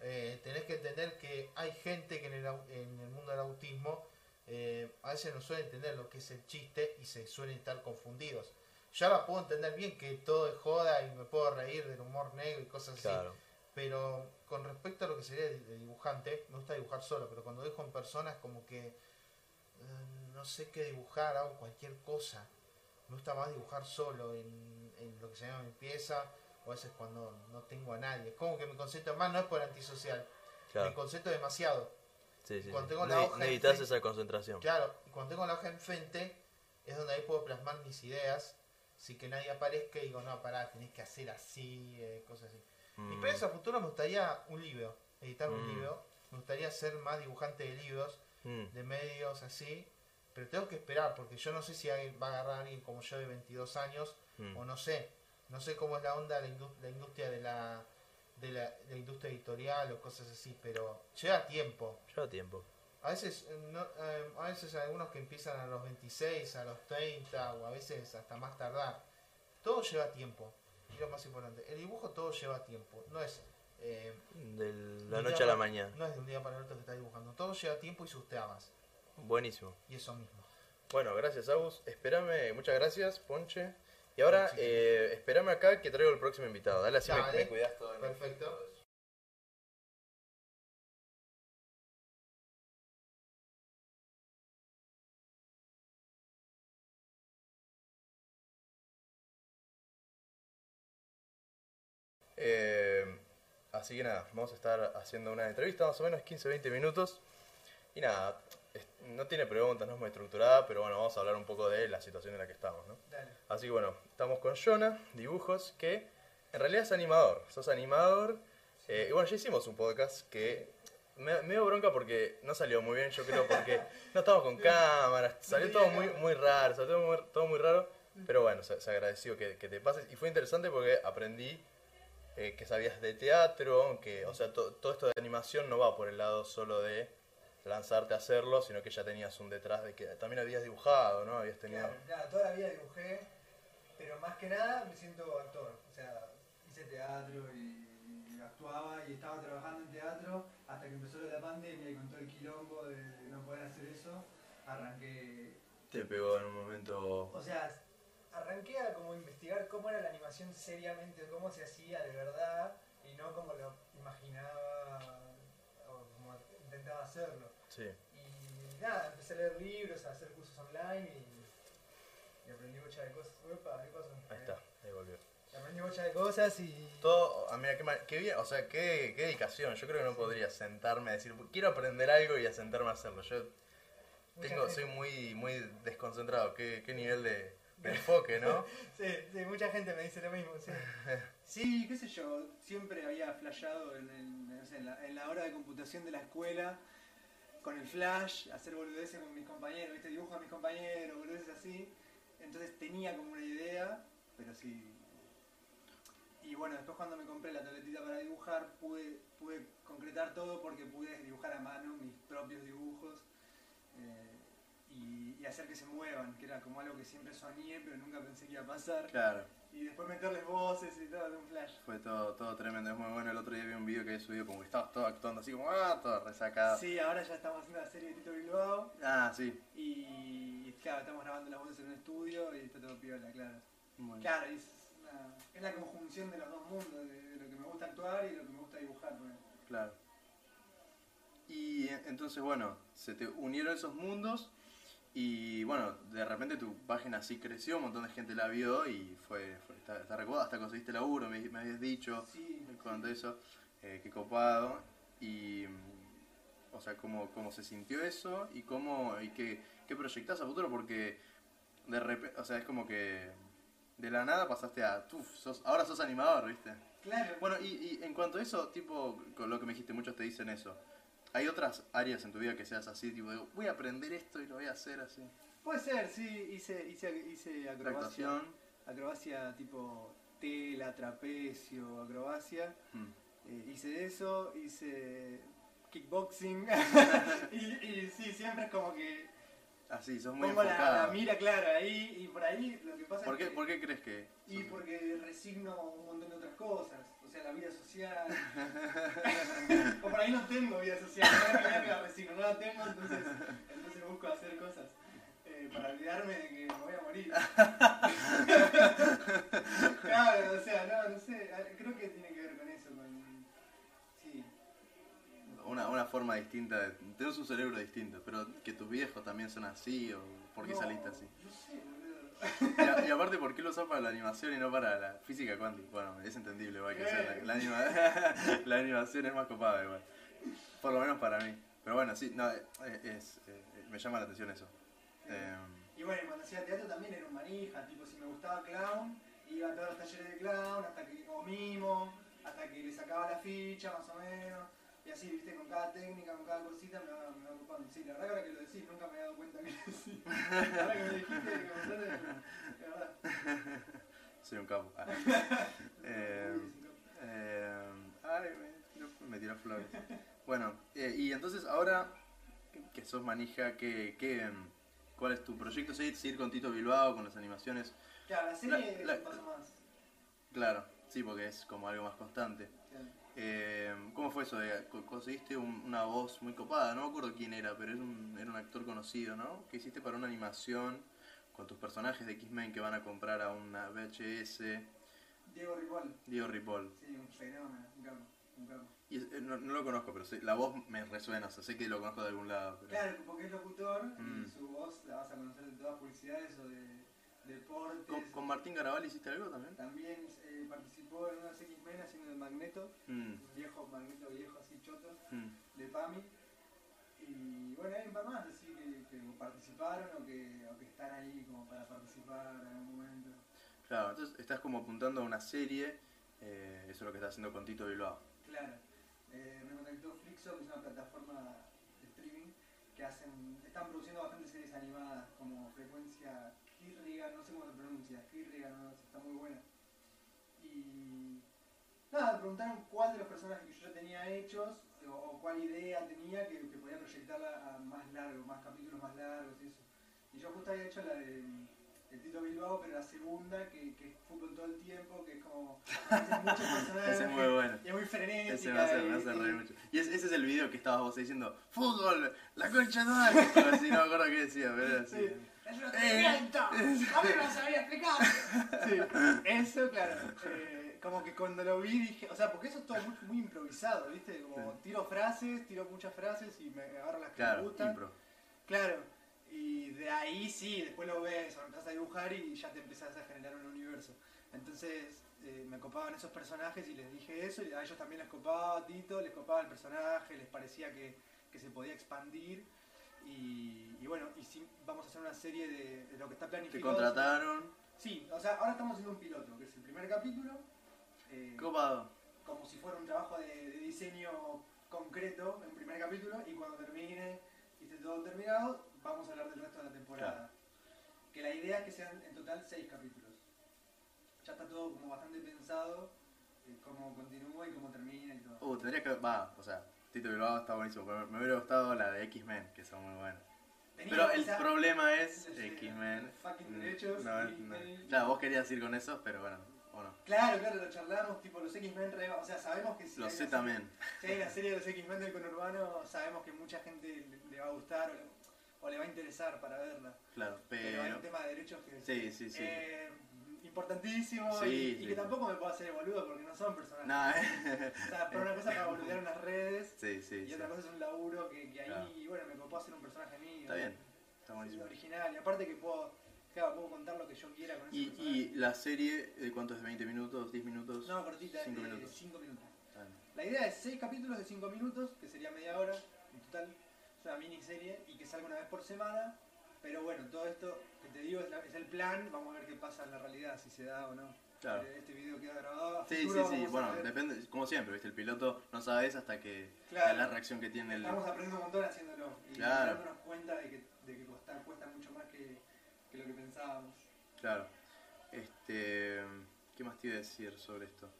Eh, tenés que entender que hay gente que en el, en el mundo del autismo eh, a veces no suele entender lo que es el chiste y se suelen estar confundidos. Yo ahora puedo entender bien que todo es joda y me puedo reír del humor negro y cosas así. Pero con respecto a lo que sería de, de dibujante, me gusta dibujar solo, pero cuando dibujo en personas como que eh, no sé qué dibujar, hago cualquier cosa. Me gusta más dibujar solo en, en lo que se llama mi pieza, o a veces cuando no tengo a nadie. Es como que me concentro más, no es por antisocial, me Claro. concentro demasiado. Sí, sí, cuando sí. tengo la Ne- hoja Necesitas enfrente- esa concentración. Claro, y cuando tengo la hoja enfrente, es donde ahí puedo plasmar mis ideas, sin que nadie aparezca y digo, no, pará, tenés que hacer así, eh, cosas así. Y Mm. para eso a futuro me gustaría un libro, editar un Mm. libro. Me gustaría ser más dibujante de libros, Mm. de medios así. Pero tengo que esperar porque yo no sé si va a agarrar a alguien como yo de 22 años Mm. o no sé. No sé cómo es la onda la, la industria de la, de la, de la industria editorial o cosas así, pero lleva tiempo. Lleva tiempo. A veces, eh, no, eh, a veces hay algunos que empiezan a los 26, a los 30 o a veces hasta más tardar. Todo lleva tiempo. Y lo más importante, el dibujo todo lleva tiempo. No es, eh, De la noche a la mañana. No es de un día para el otro que estás dibujando. Todo lleva tiempo y sus trabas. Buenísimo. Y eso mismo. Bueno, gracias, Agus. Espérame, muchas gracias, Ponche. Y ahora, eh, espérame acá que traigo el próximo invitado. Dale, así me- Dale. me, cuidas todo. Perfecto. Eh, así que nada, vamos a estar haciendo una entrevista más o menos 15-20 minutos. Y nada, no tiene preguntas, no es muy estructurada, pero bueno, vamos a hablar un poco de la situación en la que estamos, ¿no? Dale. Así que bueno, estamos con Jonah, dibujos, que en realidad es animador. Sos animador. eh, y bueno, ya hicimos un podcast que me, me dio bronca porque no salió muy bien, yo creo, porque no estamos con cámaras, salió todo muy, muy raro, salió todo muy, todo muy raro. Pero bueno, se, se agradeció que, que te pases. Y fue interesante porque aprendí eh, que sabías de teatro, que, o sea, to- todo esto de animación no va por el lado solo de lanzarte a hacerlo, sino que ya tenías un detrás de que también habías dibujado, ¿no? Habías tenido... Claro, claro, toda la vida dibujé, pero más que nada me siento actor. O sea, hice teatro y actuaba y estaba trabajando en teatro hasta que empezó la pandemia y con todo el quilombo de no poder hacer eso, arranqué. Te pegó en un momento... O sea, arranqué a como investigar cómo era la animación seriamente, cómo se hacía de verdad y no como lo imaginaba o como intentaba hacerlo. Sí. Y nada, empecé a leer libros, a hacer cursos online y, y aprendí muchas de cosas. Uepa, ¿qué pasó? Ahí está, ahí volvió. Y aprendí muchas de cosas y. Todo, ah, mira, qué, mal- qué bien, o sea, qué, qué dedicación. Yo creo que no podría sentarme a decir, quiero aprender algo y a sentarme a hacerlo. Yo mucha tengo, soy muy, muy desconcentrado. Qué, qué nivel de, de enfoque, ¿no? Sí, sí, mucha gente me dice lo mismo, sí. Sí, qué sé yo, siempre había flasheado en, el- no sé, en la, en la hora de computación de la escuela, con el flash, hacer boludeces con mis compañeros, ¿viste? dibujo a mis compañeros, boludeces así. Entonces tenía como una idea, pero sí. Y bueno, después cuando me compré la tabletita para dibujar, pude, pude concretar todo porque pude dibujar a mano mis propios dibujos. eh, y, y hacer que se muevan, que era como algo que siempre soñé, pero nunca pensé que iba a pasar. Claro, Y después meterles voces y todo de un flash. fue todo, todo tremendo, es muy bueno. El otro día vi un video que había subido como que estabas todo actuando así como, ah, todo resacado. Sí, ahora ya estamos haciendo la serie de Tito Bilbao Ah, sí. y claro, estamos grabando las voces en un estudio y está todo piola, claro. Bien. Claro, es, una- es la conjunción de los dos mundos, de, de lo que me gusta actuar y de lo que me gusta dibujar. Claro. Y eh, entonces, bueno, se te unieron esos mundos y bueno, de repente tu página sí creció, un montón de gente la vio y fue, fue está, está recopado, hasta conseguiste laburo, me, me habías dicho, Sí, con todo eso, eh, qué copado. Y, o sea, cómo, cómo se sintió eso y cómo, y qué, qué proyectás a futuro, porque de repente, o sea, es como que de la nada pasaste a, tuf, sos, ahora sos animador, ¿viste? claro. Bueno, y, y en cuanto a eso, tipo, con lo que me dijiste, muchos te dicen eso. ¿Hay otras áreas en tu vida que seas así, tipo, digo, voy a aprender esto y lo voy a hacer así? Puede ser, sí, hice, hice, hice acrobacia. actuación, Acrobacia tipo tela, trapecio, acrobacia. Mm. Eh, hice eso, hice kickboxing. y, y sí, siempre es como que Así, sos muy pongo la, mira clara ahí y por ahí lo que pasa ¿Por es qué, que... ¿Por qué crees que.? Y sos- porque resigno un montón de otras cosas, o sea, la vida social. o por ahí no tengo vida social, no que la resigno, no la tengo, entonces, entonces busco hacer cosas eh, para olvidarme de que me voy a morir. claro, o sea, no, no sé, creo que tiene que ver con eso, con... Sí, Una, una forma distinta, de, tenés un cerebro distinto, pero que tus viejos también son así o por qué No, saliste así. No sé, boludo. Y, a- y aparte, ¿por qué lo usás para la animación y no para la física cuántica? Bueno, es entendible, igual que sea, la, la anima- la animación es más copada igual. Por lo menos para mí. Pero bueno, sí, no, eh, es, eh, me llama la atención eso. Eh, Y bueno, cuando hacía teatro también era un manija, tipo si me gustaba clown, iba a todos los talleres de clown, hasta que, o mimo, hasta que le sacaba la ficha más o menos, y así, viste, con cada técnica, con cada cosita me va, me va ocupando. Sí, la verdad que ahora que lo decís, nunca me había dado cuenta que sí. Ahora que me dijiste que me contaste, de verdad. soy un capo. Ah. Eh, sí, no. eh, ay, me me tiró flores. Bueno, eh, y entonces ahora que sos manija, ¿qué, qué, em, ¿cuál es tu proyecto? ¿Seguir, seguir con Tito Bilbao, con las animaciones? Claro, la serie La- la- es un paso más. Claro, sí, porque es como algo más constante. Claro. Eh, ¿Cómo fue eso? de- co- conseguiste un- una voz muy copada, no me acuerdo quién era, pero era un, era un actor conocido, ¿no? Que hiciste para una animación con tus personajes de X-Men que van a comprar a una VHS, Diego Ripoll, Diego Ripoll. sí, un fenómeno, un capo, un capo. Y es- eh, no, no lo conozco, pero la voz me resuena, o sea, sé que lo conozco de algún lado. Pero... Claro, porque es locutor Mm. y su voz la vas a conocer de todas publicidades o de deportes. ¿Con, con Martín Garabal hiciste algo también? También eh, participó en unas X-Men haciendo el Magneto, Mm, un viejo Magneto viejo así choto, mm. de PAMI. Y bueno, hay un par más así que, que participaron o que, o que están ahí como para participar en algún momento. Claro, entonces estás como apuntando a una serie, eh, eso es lo que estás haciendo con Tito Bilbao. Claro, eh, me contactó Flixo, que es una plataforma de streaming que hacen, están produciendo bastantes series animadas como Frecuencia Kirrigan, no sé cómo se pronuncia, Kirrigan, no, está muy buena. Y nada, me preguntaron cuál de los personajes que yo ya tenía hechos o, o cuál idea tenía que, que podía proyectarla a más largo, más capítulos más largos y eso. Y yo justo había hecho la de Tito Bilbao, pero la segunda, que, que es fútbol todo el tiempo, que es como muchos personajes. Es muy bueno. Y es muy frenética. Ese me hace, me hace y- reír mucho. Y es- ese es el video que estabas vos diciendo, fútbol, la concha. Algo así, no me acuerdo qué decía, pero era así. ¡Es Eh! ¡A mí no sabía explicar! Sí, eso, claro. eh, como que cuando lo vi dije, o sea, porque eso es todo muy, muy improvisado, ¿viste? Como Sí. tiro frases, tiro muchas frases y me agarro las que me Claro, gustan. impro. Claro. Y de ahí sí, después lo ves, o empezás a dibujar y ya te empezás a generar un universo. Entonces eh, me copaban esos personajes y les dije eso, y a ellos también les copaba a Tito, les copaba el personaje, les parecía que, que se podía expandir. Y, y bueno, y sí, vamos a hacer una serie de, de lo que está Te planificado. contrataron, Sí, o sea, ahora estamos haciendo un piloto, que es el primer capítulo. eh, copado. como si fuera un trabajo de, de diseño concreto en primer capítulo y cuando termine y esté todo terminado, vamos a hablar del resto de la temporada. Que la idea es que sean en total seis capítulos. Ya está todo como bastante pensado, eh, cómo continúa y cómo termina y todo. Uh, tendría que. Va, o sea, Tito Bilbao está buenísimo, pero me hubiera gustado la de X-Men, que son muy buenas. Pero el problema es X-Men. Mm, derechos no, Claro, vos querías ir con esos, pero bueno, o no. Claro, claro, lo charlamos, tipo los X-Men, o sea, sabemos que si Lo hay sé también. Si hay una serie de los X-Men del conurbano, sabemos que mucha gente le, va a gustar o le, o le va a interesar para verla. Claro, Pero, hay pero. un tema de derechos que Sí, sí, sí. eh, importantísimo Sí, y, que tampoco me puedo hacer el boludo porque no son personajes. No, eh. O sea, por una cosa para boludear unas redes Sí, y otra cosa es un laburo que, que ahí, Claro. bueno, me copó hacer un personaje mío. Está bien, está buenísimo. original. Y aparte que puedo, claro, puedo contar lo que yo quiera con ese Y, personaje. y la serie, ¿de cuánto es? ¿20 minutos? ¿10 minutos? No, cortita, Cinco de minutos. 5 minutos. La idea es 6 capítulos de 5 minutos, que sería media hora en total. Es una miniserie y que salga una vez por semana. Pero bueno, todo esto que te digo es, la- es el plan. Vamos a ver qué pasa en la realidad, si se da o no. Claro. Eh, Este video queda grabado. Sí, sí, futuro sí. Bueno, depende, como siempre, ¿viste? El piloto no sabes hasta que Claro. la reacción que tiene el. Estamos aprendiendo un montón haciéndolo. Y Claro. dándonos cuenta de que, de que cuesta, cuesta mucho más que, que lo que pensábamos. Claro. Este. ¿Qué más te iba a decir sobre esto?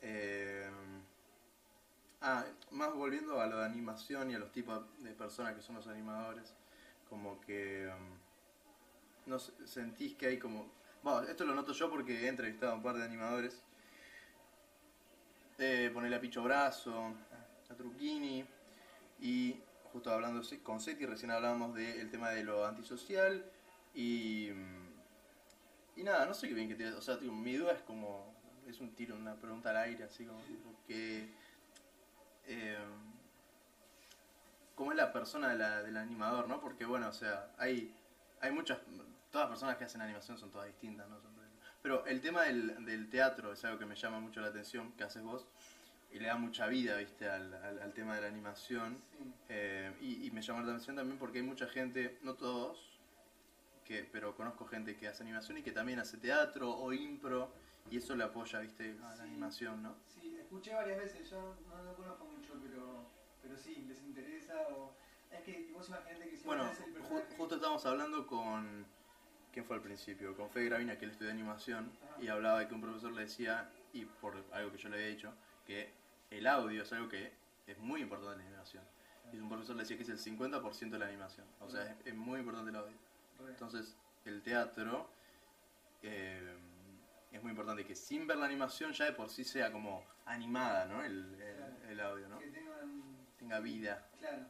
Eh, ah, más volviendo a lo de animación y a los tipos de personas que son los animadores, como que um, no sentís que hay como... Bueno, esto lo noto yo porque he entrevistado a un par de animadores. Eh, ponerle a Picho Brazo, a Trucchini y justo hablando con Seti recién hablábamos del tema de lo antisocial y... Y nada, no sé qué bien que te... O sea, tipo, mi duda es como... Es un tiro, una pregunta al aire, así como que... eh, ¿Cómo es la persona de la- del animador, no? Porque bueno, o sea, hay, hay muchas... Todas las personas que hacen animación son todas distintas, ¿no? Pero el tema del, del teatro es algo que me llama mucho la atención, que haces vos, y le da mucha vida, viste, al, al- al tema de la animación. Sí. Eh, y, y me llama la atención también porque hay mucha gente, no todos, que, pero conozco gente que hace animación y que también hace teatro o impro y eso le apoya, viste, a la Sí. animación, ¿no? Sí, escuché varias veces, yo no lo conozco pero, sí, les interesa o... Es que vos imaginate que si Bueno, ju- justo estábamos hablando con... ¿Quién fue al principio? Con Fede Gravina, que él estudia animación, Ajá. y hablaba de que un profesor le decía, y por algo que yo le había dicho, que el audio es algo que es muy importante en la animación. Y un profesor le decía que es el 50% de la animación. O sea, es, es muy importante el audio. Re. Entonces, el teatro eh, es muy importante que sin ver la animación ya de por sí sea como animada, ¿no? El, el- Claro. el audio, ¿no? Tenga vida. claro,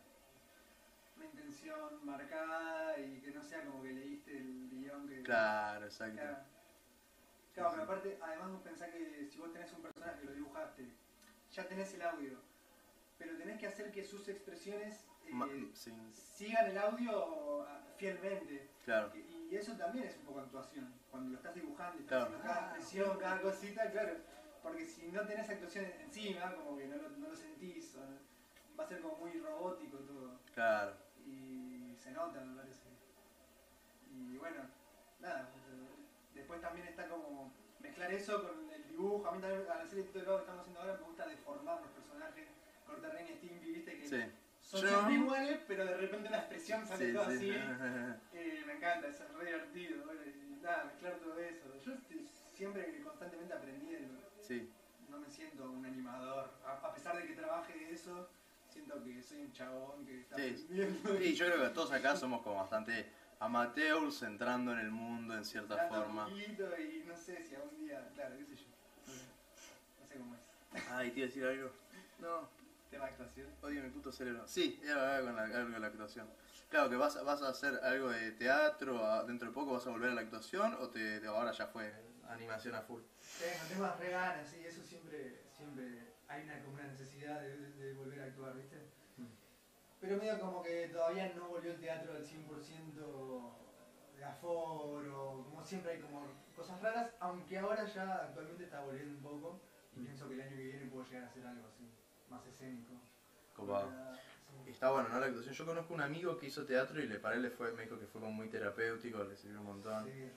una intención marcada y que no sea como que leíste el guion que... Claro, exacto. Claro. Claro, pero aparte, además vos pensás que si vos tenés un personaje que lo dibujaste, ya tenés el audio, pero tenés que hacer que sus expresiones eh, Ma- sí, sigan el audio ah, fielmente. claro. Y eso también es un poco actuación. Cuando lo estás dibujando y Claro. estás haciendo cada expresión, cada cosita, claro. Porque si no tenés actuación encima, como que no lo, no lo sentís, o no- va a ser como muy robótico todo. Claro. Y se nota, me parece. Y bueno, nada. pues, Después también está como mezclar eso con el dibujo. A mí también, al hacer el tutorial que estamos haciendo ahora, me gusta deformar los personajes. Corta Ren y Stimpy, viste que Sí. son Yo- siempre iguales, pero de repente la expresión sale Sí, sí. así. Eh, me encanta, es re divertido. bueno, y nada, mezclar todo eso. Yo estoy siempre constantemente aprendiendo. Sí, No me siento un animador. A, a pesar de que trabaje de eso, que soy un chabón que está Sí. Sí, yo creo que todos acá somos como bastante amateurs entrando en el mundo en cierta Hablando forma. y no sé si algún día, claro, qué sé yo. No sé cómo es. Ay, te iba a decir algo. No, Tema actuación. odio mi puto cerebro. Sí, era algo con la, algo con la actuación. Claro, que vas, vas a hacer algo de teatro, a- dentro de poco vas a volver a la actuación o te, te- ahora ya fue animación a full. Tengo, tengo más re ganas, sí, eso siempre, siempre hay una, como una necesidad de, de- de volver a actuar, ¿viste? Mm. Pero medio como que todavía no volvió el teatro al 100% de aforo, como siempre hay como cosas raras, aunque ahora ya actualmente está volviendo un poco y Mm. pienso que el año que viene puedo llegar a hacer algo así, más escénico. Copado. Y está bueno, ¿no? La actuación. Yo conozco un amigo que hizo teatro y le para él le fue, me dijo que fue como muy terapéutico, le sirvió un montón. Sí.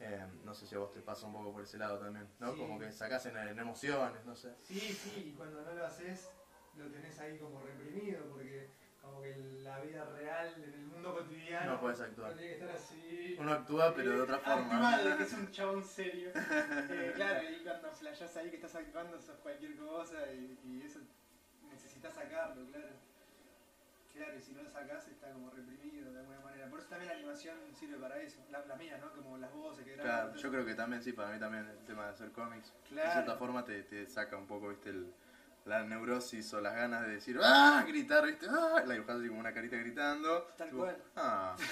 Eh, no sé si a vos te pasa un poco por ese lado también, ¿no? Sí. Como que sacás en, en emociones, no sé. Sí, sí, y cuando no lo haces, lo tenés ahí como reprimido, porque como que la vida real, en el mundo cotidiano, No puedes actuar. uno tiene que estar así. Uno actúa, pero de otra forma. Actúa de que es un chabón serio. Eh, claro, y cuando flashás ahí que estás actuando sos cualquier cosa y, y eso necesitas sacarlo, claro. Claro, y si no lo sacás está como reprimido de alguna manera. Por eso también la animación sirve para eso. La, la mía, ¿no? Como las voces que graban. Claro, yo creo que también, sí, para mí también el tema de hacer cómics. De Claro. cierta forma te, te saca un poco, viste, el- la neurosis o las ganas de decir ¡Ah! Gritar, viste, ¡Ah! La dibujás así como una carita gritando. Tal tipo, cual. ¡Ah!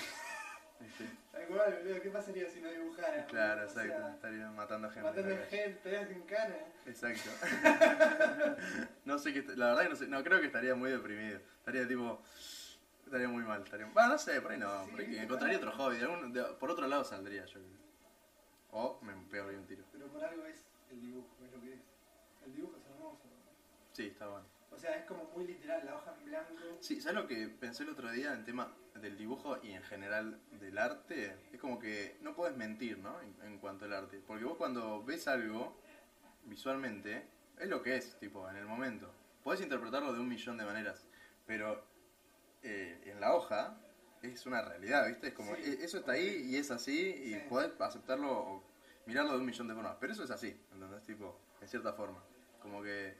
Tal cual, boludo. ¿Qué pasaría si no dibujara? Claro, O sea, exacto. Estaría matando gente. Matando la gente, en cara. Exacto. no sé qué, la verdad que no sé, no creo que estaría muy deprimido. Estaría tipo, estaría muy mal. Estaría, bueno, no sé, por ahí no, por ahí Sí, encontraría otro hobby. de algún- de- por otro lado saldría yo creo. O me pegaría un tiro. Pero por algo es el dibujo, es lo que es. El dibujo es hermoso. Sí, está bueno. O sea, es como muy literal, la hoja en blanco. Sí, ¿sabes lo que pensé el otro día en tema del dibujo y en general del arte? Es como que no puedes mentir, ¿no? En, en cuanto al arte. Porque vos cuando ves algo visualmente, es lo que es, tipo, en el momento. Podés interpretarlo de un millón de maneras, pero eh, en la hoja es una realidad, ¿viste? Es como, Sí. e- eso está ahí y es así y Sí. podés aceptarlo o mirarlo de un millón de formas. Pero eso es así, ¿entendés? Tipo, en cierta forma. Como que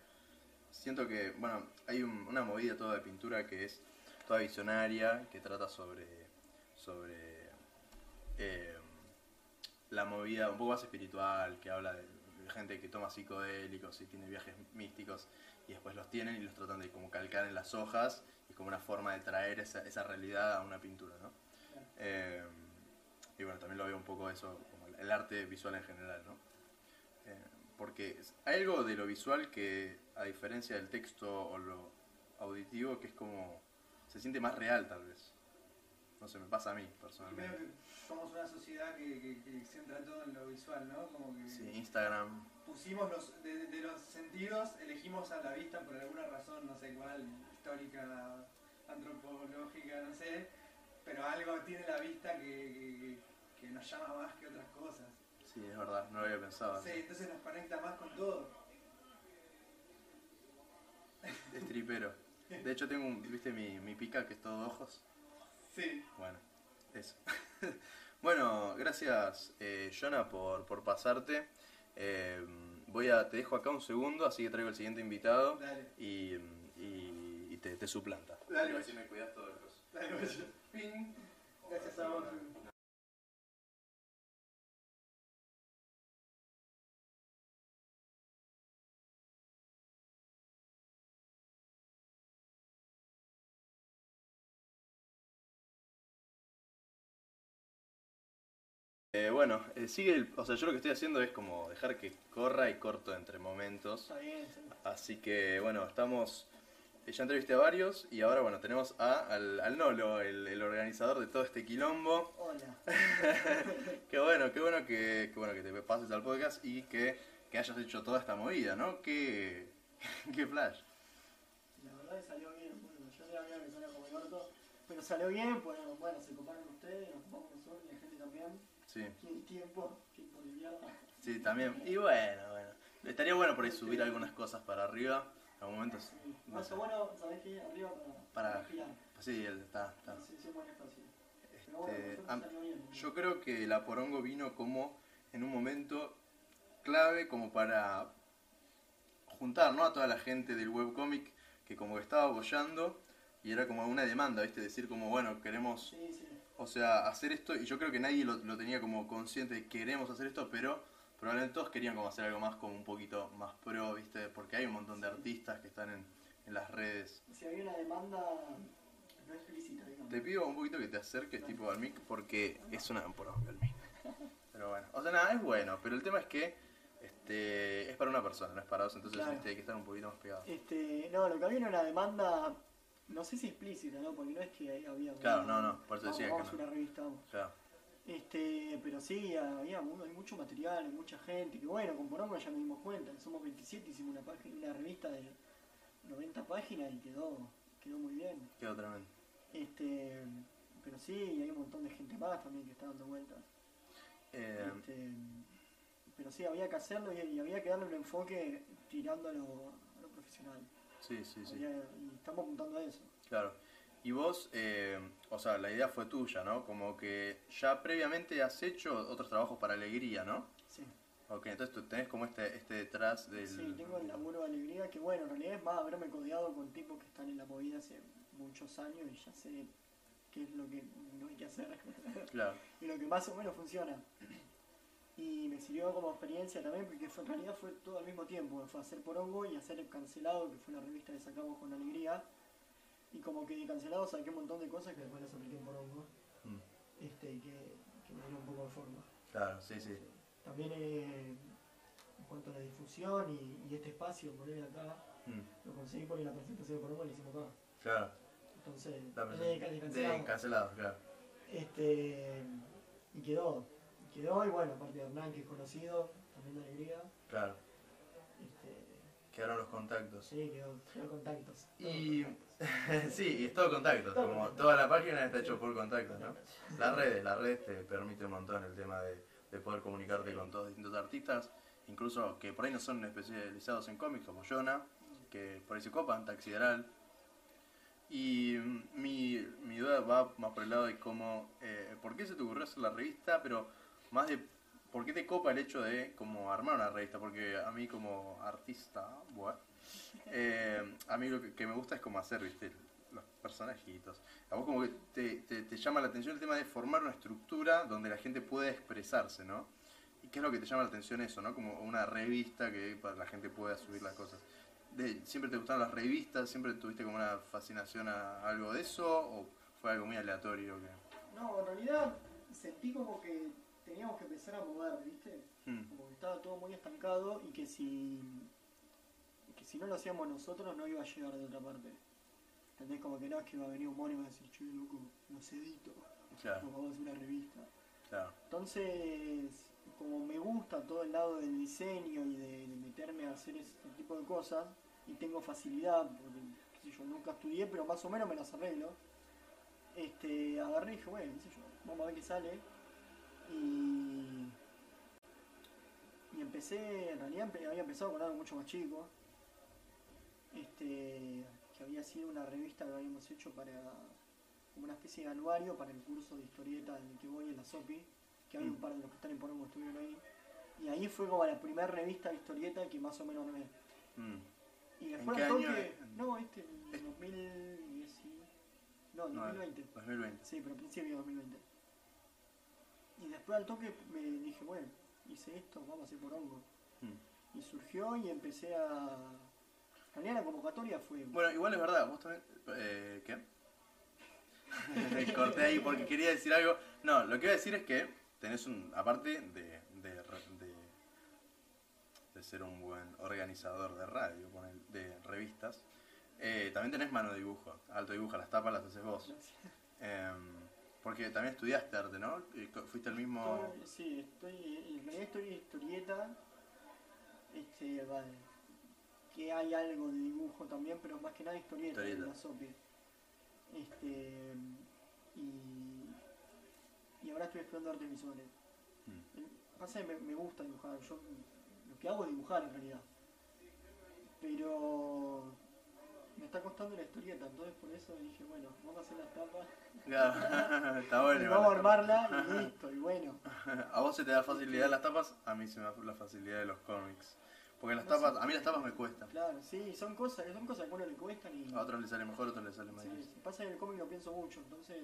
siento que, bueno, hay un- una movida toda de pintura que es toda visionaria, que trata sobre, sobre eh, la movida un poco más espiritual, que habla de gente que toma psicodélicos y tiene viajes místicos y después los tienen y los tratan de como calcar en las hojas y como una forma de traer esa, realidad a una pintura, ¿no? Eh, y bueno, también lo veo un poco eso, como el arte visual en general, ¿no? Eh, porque hay algo de lo visual que, a diferencia del texto o lo auditivo, que es como, se siente más real tal vez. No sé, me pasa a mí Creo personalmente. que somos una sociedad que, que, que centra todo en lo visual, ¿no? Como que Sí, Instagram, pusimos los, de, de los sentidos, elegimos a la vista por alguna razón, no sé cuál, histórica, antropológica, no sé, pero algo tiene la vista que, que- nos llama más que otras cosas. sí, es verdad, no lo había pensado. Sí, entonces nos conecta más con todo. Es tripero. De hecho tengo un, viste mi, mi pica que es todo ojos. Sí. Bueno, eso. bueno, gracias eh, Jonah por, por pasarte. Eh, voy a, te dejo acá un segundo, así que traigo el siguiente invitado Dale, y, y- y te, te suplanta. Dale. Si me cuidas todo el dale. Ping. Eh, bueno, eh, sigue el, o sea, yo lo que estoy haciendo es como dejar que corra y corto entre momentos. Está bien, sí. Así que bueno, estamos. eh, Ya entrevisté a varios y ahora bueno, tenemos a, al, al Nolo, el, el organizador de todo este quilombo. Hola. Qué bueno, qué bueno que, qué bueno que te pases al podcast y que, que hayas hecho toda esta movida, ¿no? Qué, qué flash. La verdad que salió bien. Bueno, yo sabía que salía como el orto. Pero salió bien, pues bueno, se coparon ustedes, nos copamos nosotros y la gente también. Sí, Tiene tiempo, mierda. sí, también. Y bueno, bueno. Estaría bueno por ahí subir algunas cosas para arriba. A momentos. Sí. No sé. bueno, ¿sabés qué? Arriba para, Para-. Sí, él está. está. Sí, sí, buen espacio. Pero bueno, Este, bien. Yo creo que la porongo vino como en un momento clave como para juntar ¿no? a toda la gente del webcomic que como que estaba apoyando y era como una demanda, ¿viste? Decir como, bueno, queremos, Sí, sí. O sea, hacer esto y yo creo que nadie lo, lo tenía como consciente de queremos hacer esto, pero probablemente todos querían como hacer algo más como un poquito más pro, ¿viste? Porque hay un montón de artistas que están en, en las redes. Si había una demanda no explícita, digamos. Te pido un poquito que te acerques tipo al mic porque es una poronga el mic. Pero bueno, o sea, nada, es bueno, pero el tema es que este es para una persona, no es para dos, entonces Claro. este, hay que estar un poquito más pegado. Este, no, lo que había era una demanda, no sé si explícita, ¿no? Porque no es que había... Claro, una- no, no, por eso vamos, decía que vamos a no. una revista, vamos. Este, pero sí, había hay mucho material, hay mucha gente, que bueno, con Porongo ya nos dimos cuenta, somos 27, hicimos una, página, una revista de 90 páginas y quedó, quedó muy bien. quedó tremendo. Este, pero sí, hay un montón de gente más también que está dando vueltas. Eh, Este, pero sí, había que hacerlo y, y había que darle un enfoque tirando a lo, a lo profesional. Sí, sí, sí, y estamos apuntando a eso. claro. Y vos, eh, o sea, la idea fue tuya, ¿no? Como que ya previamente has hecho otros trabajos para Alegría, ¿no? Sí, Ok, entonces tú tenés como este, este detrás del... sí, tengo el laburo de alegría que bueno, en realidad es más haberme codeado con tipos que están en la movida hace muchos años y ya sé qué es lo que no hay que hacer Claro, y lo que más o menos funciona. Y me sirvió como experiencia también porque fue, en realidad fue todo al mismo tiempo, fue hacer Porongo y hacer el Cancelado, que fue la revista que sacamos con alegría. Y como que de Cancelado saqué un montón de cosas que después las apliqué en Porongo. Mm, Este, y que, que me dieron un poco de forma. claro, sí, sí. También eh, en cuanto a la difusión y, y este espacio, poner acá, Mm, lo conseguí porque la presentación de Porongo la hicimos acá. claro, Entonces, de, de de Cancelado. cancelado, claro. Este, y quedó. Quedó, y bueno, aparte de Hernán, que es conocido, también de alegría. Claro, Este, quedaron los contactos. sí, quedó, quedó contactos. Y sí, y es todo contactos, Todo como contactos. toda la página está hecho por contactos, ¿no? Las redes, las redes te permite un montón el tema de, de poder comunicarte con todos distintos artistas, incluso que por ahí no son especializados en cómics, como Jonah, que por ahí se copan, Taxideral. Y mi, mi duda va más por el lado de cómo, eh, ¿por qué se te ocurrió hacer la revista? Pero más de ¿por qué te copa el hecho de como armar una revista? Porque a mí como artista, buah, eh, a mí lo que, me gusta es como hacer, viste, los personajitos. A vos como que te, llama la atención el tema de formar una estructura donde la gente pueda expresarse, ¿no? ¿Y qué es lo que te llama la atención eso, no? Como una revista que para la gente pueda subir las cosas. ¿Siempre te gustaron las revistas? ¿Siempre tuviste como una fascinación a algo de eso? ¿O fue algo muy aleatorio? Que... No, en realidad sentí como que teníamos que empezar a mover, ¿viste? Hmm, Como que estaba todo muy estancado y que si que si no lo hacíamos nosotros no iba a llegar de otra parte. ¿Entendés? Como que no es que iba a venir un mono y iba a decir, che, loco, los edito, Claro, vamos a hacer una revista. claro. Entonces, como me gusta todo el lado del diseño y de, de meterme a hacer ese tipo de cosas, y tengo facilidad, porque qué sé yo, nunca estudié, pero más o menos me las arreglo, este, agarré y dije, bueno, qué sé yo, vamos a ver qué sale. Y, y empecé, en realidad había empezado con algo mucho más chico, este, que había sido una revista que habíamos hecho para como una especie de anuario para el curso de historieta en el que voy en la SOPI, que hay un Mm. par de los que están en Porongo estuvieron ahí. Y ahí fue como la primera revista de historieta que más o menos me... Mm. Y después qué al año? No, este, en Este. 2010... No, en No, 2020. 2020. Sí, pero a principio de 2020. Y después al toque me dije, bueno, hice esto, vamos a hacer Porongo. Mm. Y surgió y empecé a... En realidad la convocatoria fue... Bueno, igual es verdad, vos también... Eh, ¿Qué? Corté ahí porque quería decir algo. No, lo que iba a decir es que tenés un... Aparte de, de, de, de ser un buen organizador de radio, de revistas, eh, también tenés mano de dibujo. Alto dibujo, las tapas las haces vos. Em, porque también estudiaste arte, ¿no? Co- Fuiste el mismo... Sí, estoy, estoy en historieta, este, vale, que hay algo de dibujo también, pero más que nada historieta, Historieta. en la. Este, y, y ahora estoy estudiando artes visuales. Mm. Eh, Pasa que me, me gusta dibujar, yo lo que hago es dibujar en realidad. Pero me está costando la historieta, entonces por eso dije, bueno, vamos a hacer las tapas, Claro, Está bueno. y vamos a armarla y listo, y bueno. A vos se te da facilidad las tapas, a mí se me da la facilidad de los cómics. Porque las No sé. tapas, a mí las tapas me cuestan. Claro, sí, son cosas, son cosas que a uno le cuestan y... A otros les sale mejor, a otros les sale más Sí, pasa que en el cómic lo pienso mucho, entonces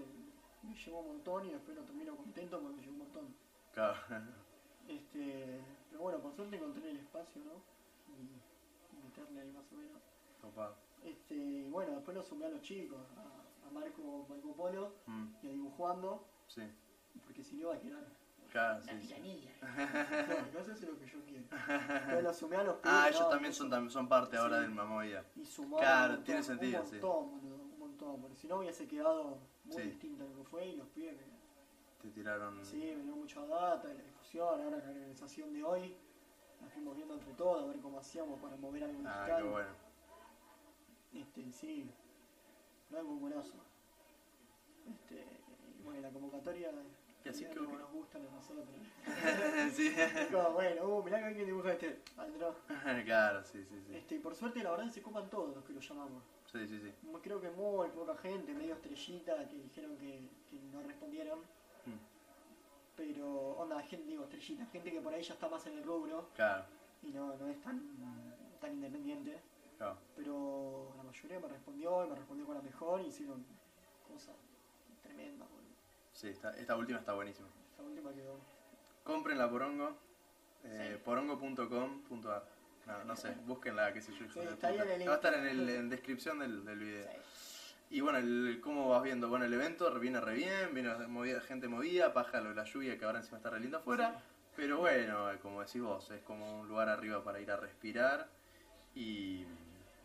me llevó un montón y después lo termino contento porque me llevó un montón. Claro. Este, pero bueno, por suerte encontré el espacio, ¿no? Y, meterle ahí más o menos. Copado. Este, bueno, después lo sumé a los chicos, a, a Marco, Marco Polo Mm, y a Dibujando, sí. porque si no va a quedar Claro, una sí, sí. tiranía. No, no sé si es lo que yo quiero. Entonces lo sumé a los pibes. Ah, ellos no, también eso. son, son parte ahora Sí. del Mamoya. Y sumaron Claro, un montón, tiene sentido, un sí. montón, boludo, un montón, porque si no hubiese quedado muy Sí. distinto a lo que fue y los pibes me, Te tiraron. sí, me dio mucha data de la discusión, ahora la organización de hoy, la fuimos viendo entre todos, a ver cómo hacíamos para mover algo Ah, digital. qué bueno. Este, sí, no es muy buenazo. Este, y bueno, la convocatoria, Y así que- nos gustan a nosotros. sí. Es como, bueno, uh, mirá que alguien dibuja este, otro. claro, sí, sí, sí. Este, y por suerte la verdad se copan todos los que lo llamamos. Sí, sí, sí. Creo que muy poca gente, medio estrellita, que dijeron que, que no respondieron. Mm, Pero, onda, gente, digo, estrellita, gente que por ahí ya está más en el rubro Claro, y no, no es tan, tan independiente. Claro. Pero la mayoría me respondió y me respondió con la mejor y hicieron cosas tremendas, boludo. Sí, esta, esta última está buenísima. Esta última quedó. Compren la Porongo. Eh, Sí. Porongo.com.ar. No, no sé, búsquenla, qué sé yo. Sí, está ahí el Va a estar en, el, en descripción del, del video. Sí. Y bueno, el, ¿cómo vas viendo? Bueno, el evento viene re bien, movida, gente movida, paja lo de la lluvia que ahora encima está re lindo afuera. Pero bueno, eh, como decís vos, es como un lugar arriba para ir a respirar. Y,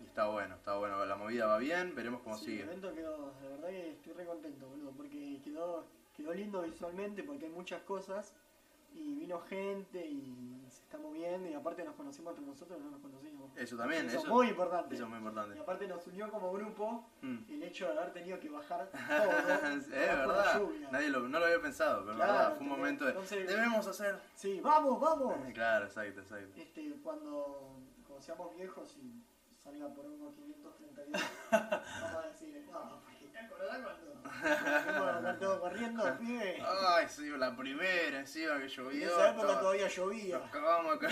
y está bueno, está bueno. La movida va bien, veremos cómo Sí, sigue. El evento quedó, la verdad que estoy re contento, boludo, porque quedó, quedó lindo visualmente porque hay muchas cosas y vino gente y se está moviendo y aparte nos conocimos entre nosotros, no nos conocíamos. Eso también, eso, eso, es muy importante. eso es muy Y importante. aparte nos unió como grupo Mm. el hecho de haber tenido que bajar todo. es verdad, lluvia. nadie lo, no lo había pensado, pero Claro, verdad, fue un momento de. Entonces- Debemos hacer. Sí, vamos, vamos. Claro, exacto, exacto. Este, cuando, cuando seamos viejos y salga por unos 532, vamos a decir, no, porque a andar todos corriendo, pibe. Ay, sí, la primera encima que En llovió. esa época todavía llovía. Nos cagamos acá.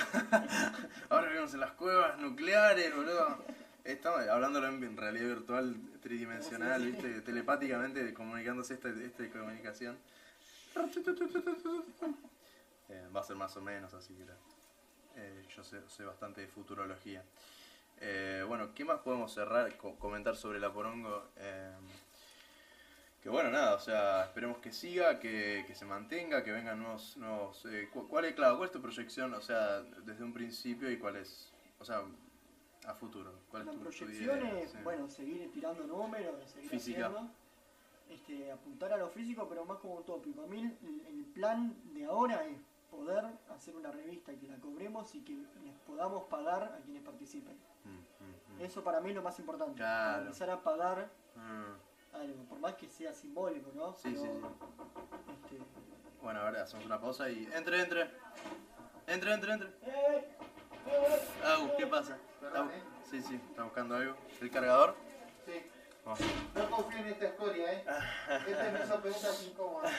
Ahora vivimos en las cuevas nucleares, boludo. Estamos hablándolo en realidad virtual tridimensional, ¿viste? telepáticamente comunicándose esta, esta comunicación. Eh, va a ser más o menos así que eh, yo sé, sé bastante de futurología. Eh, bueno, ¿qué más podemos cerrar, co- comentar sobre la porongo? Eh, que bueno, nada, o sea, esperemos que siga, que, que se mantenga, que vengan nuevos... nuevos eh, cu- ¿cuál, es, claro, ¿Cuál es tu proyección, o sea, desde un principio y cuál es, o sea, a futuro? ¿Cuál es tu, tu proyecciones, idea? Sí. bueno, seguir tirando números, seguir Física. haciendo, este, apuntar a lo físico, pero más como utópico. A mí el, el plan de ahora es poder hacer una revista que la cobremos y que les podamos pagar a quienes participen. Mm, mm, mm. Eso para mí es lo más importante. Claro. Empezar a pagar Mm, algo, por más que sea simbólico, ¿no? Sí, sí, sí. Este, Bueno, ahora hacemos una pausa y... ¡Entre, entre! ¡Entre, entre, entre! ¡Eh! Au, ¿qué pasa? Perdón. ¿eh? Sí, sí, está buscando algo. ¿El cargador? Sí. Vamos. No confío en esta escoria, ¿eh? Este me hizo preguntas incómodas.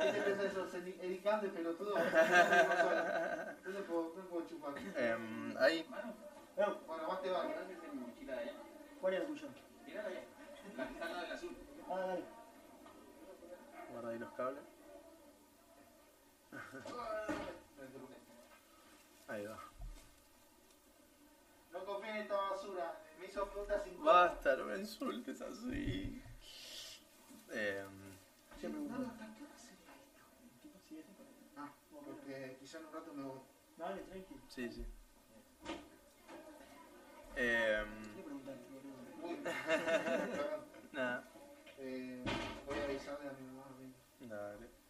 Este piensa eso, edicante, pelotudo. No le puedo, no le puedo chupar. Em, ahí. Bueno, más te vale. ¿Cuál es el tuyo? Ah, dale. Guarda ahí los cables. Ahí va. No confío en esta basura. Basta, no me insultes así. Em. Ah, porque quizá en un rato me voy. Dale, tranqui. sí, sí. Em, perdón. nada. Eh, voy a avisarle a mi mamá. Dale.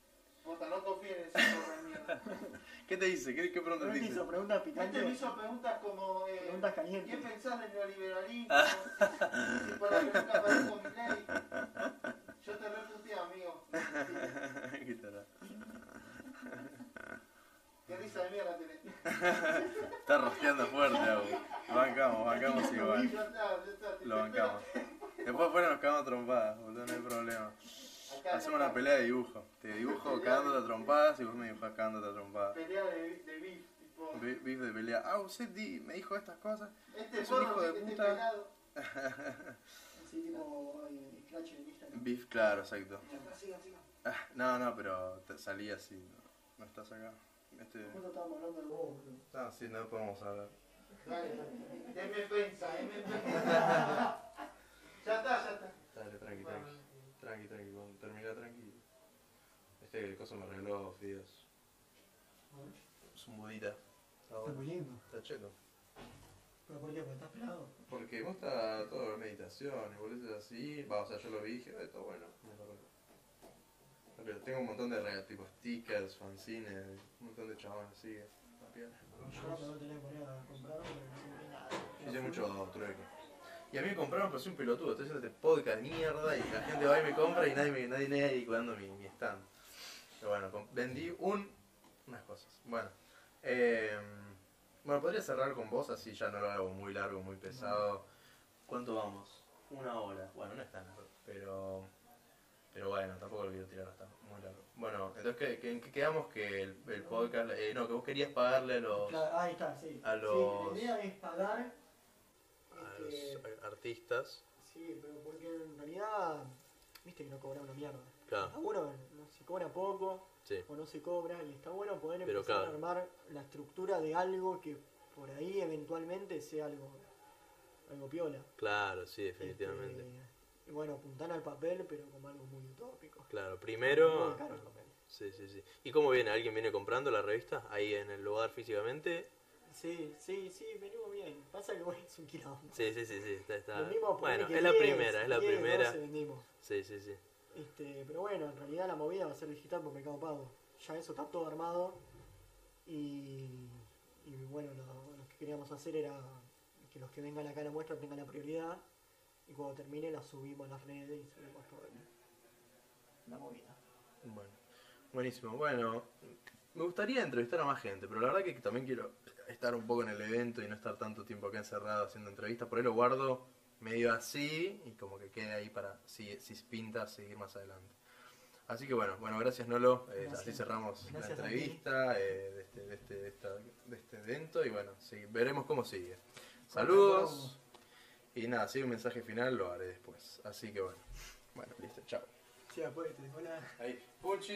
Puta, no confío en ese zorro de mierda. ¿Qué te dice? ¿Qué, qué pregunta ¿No te te dice? hizo preguntas Este me picantes? hizo preguntas como. Eh, Preguntas ¿Qué calientes. pensás del neoliberalismo? si para que nunca aparezco mi ley. Yo te reputé, amigo. ¿Qué? Qué risa de mierda tenés. Está rosqueando fuerte, Agu. Bancamos, bancamos igual. Ya está, ya está. te Lo bancamos. Después fuera nos cagamos trompadas, boludo, no hay problema. Hacemos una pelea de dibujo. Te dibujo cagándote a trompadas y vos me dibujás cagándote a trompadas. Pelea de, de beef. Tipo, Bi- Beef de pelea. Ah, usted di- me dijo estas cosas. este es un hijo de esté puta. Así tipo Scratch en Instagram. Beef, claro, exacto. Ya está, sigan, sigan. Ah, no, no, pero te salí así. No, no estás acá. Este... Justo estábamos hablando de vos, boludo. Ah, sí, no podemos hablar. Dale, denme prensa, denme prensa. Ya está, ya está. Dale, tranqui, Bueno, tranqui. Tranqui, tranqui, cuando termina tranqui. Este el coso me arregló fideos. Es un budita. Está Está muy bueno. lindo. Está cheto. ¿Pero por qué? ¿Porque estás pelado? Porque me gusta todo meditación y boludeces así. Va, o sea, yo lo vi y dije, "Eh, está bueno. Pero tengo un montón de regalos, tipo stickers, fanzines, un montón de chabones así. la piola. Yo no me que poner a comprar, pero no sé nada. Yo hice mucho trueque. Y a mí me compraron, pero soy un pelotudo. Estoy haciendo este podcast de mierda y la gente va y me compra y nadie, me, nadie, nadie cuidando mi, mi stand. Pero bueno, vendí un, unas cosas. Bueno, eh, bueno, podría cerrar con vos, así ya no lo hago muy largo, muy pesado. ¿Cuánto vamos? Una hora. Bueno, no es tan largo, pero, pero bueno, tampoco lo quiero tirar hasta muy largo. Bueno, entonces, ¿qué, qué- en qué quedamos? Que el, el podcast, eh, no, que vos querías pagarle a los, Claro, ahí está, sí. A Sí, los- la idea es pagar. A Este, los artistas. sí, pero porque en realidad, viste que no cobra una mierda. Claro. Está bueno, no se cobra poco Sí. o no se cobra y está bueno poder Pero empezar claro. a armar la estructura de algo que por ahí eventualmente sea algo, algo piola. Claro, sí, Este, definitivamente. y bueno, apuntar al papel, pero como algo muy utópico. Claro, primero... Sí, sí, sí. ¿Y cómo viene? ¿Alguien viene comprando la revista ahí en el lugar físicamente? Sí, sí, sí, venimos bien. Pasa que bueno, es un quilombo. Sí, sí, sí, sí. Está, está- Vendimos por Bueno, es la 10, primera, es la 10, primera. 12 vendimos. Sí, sí, sí. Este, pero bueno, en realidad la movida va a ser digital por Mercado Pago. Ya eso está todo armado. Y, y bueno, lo, lo que queríamos hacer era que los que vengan acá a la muestra tengan la prioridad. Y cuando termine la subimos a las redes y subimos todo el- la movida. Bueno, buenísimo. Bueno, me gustaría entrevistar a más gente, pero la verdad que también quiero estar un poco en el evento y no estar tanto tiempo acá encerrado haciendo entrevistas. Por ahí lo guardo medio así y como que quede ahí para si, si pinta seguir más adelante. Así que bueno, bueno, gracias Nolo, eh, Gracias. así cerramos Gracias la entrevista eh, de, este, de, este, de, esta- de este evento y bueno, sí, veremos cómo sigue. Saludos y nada, si hay un mensaje final lo haré después. Así que bueno, bueno, listo, chao. Sí, después, hola. Ahí, Puchi.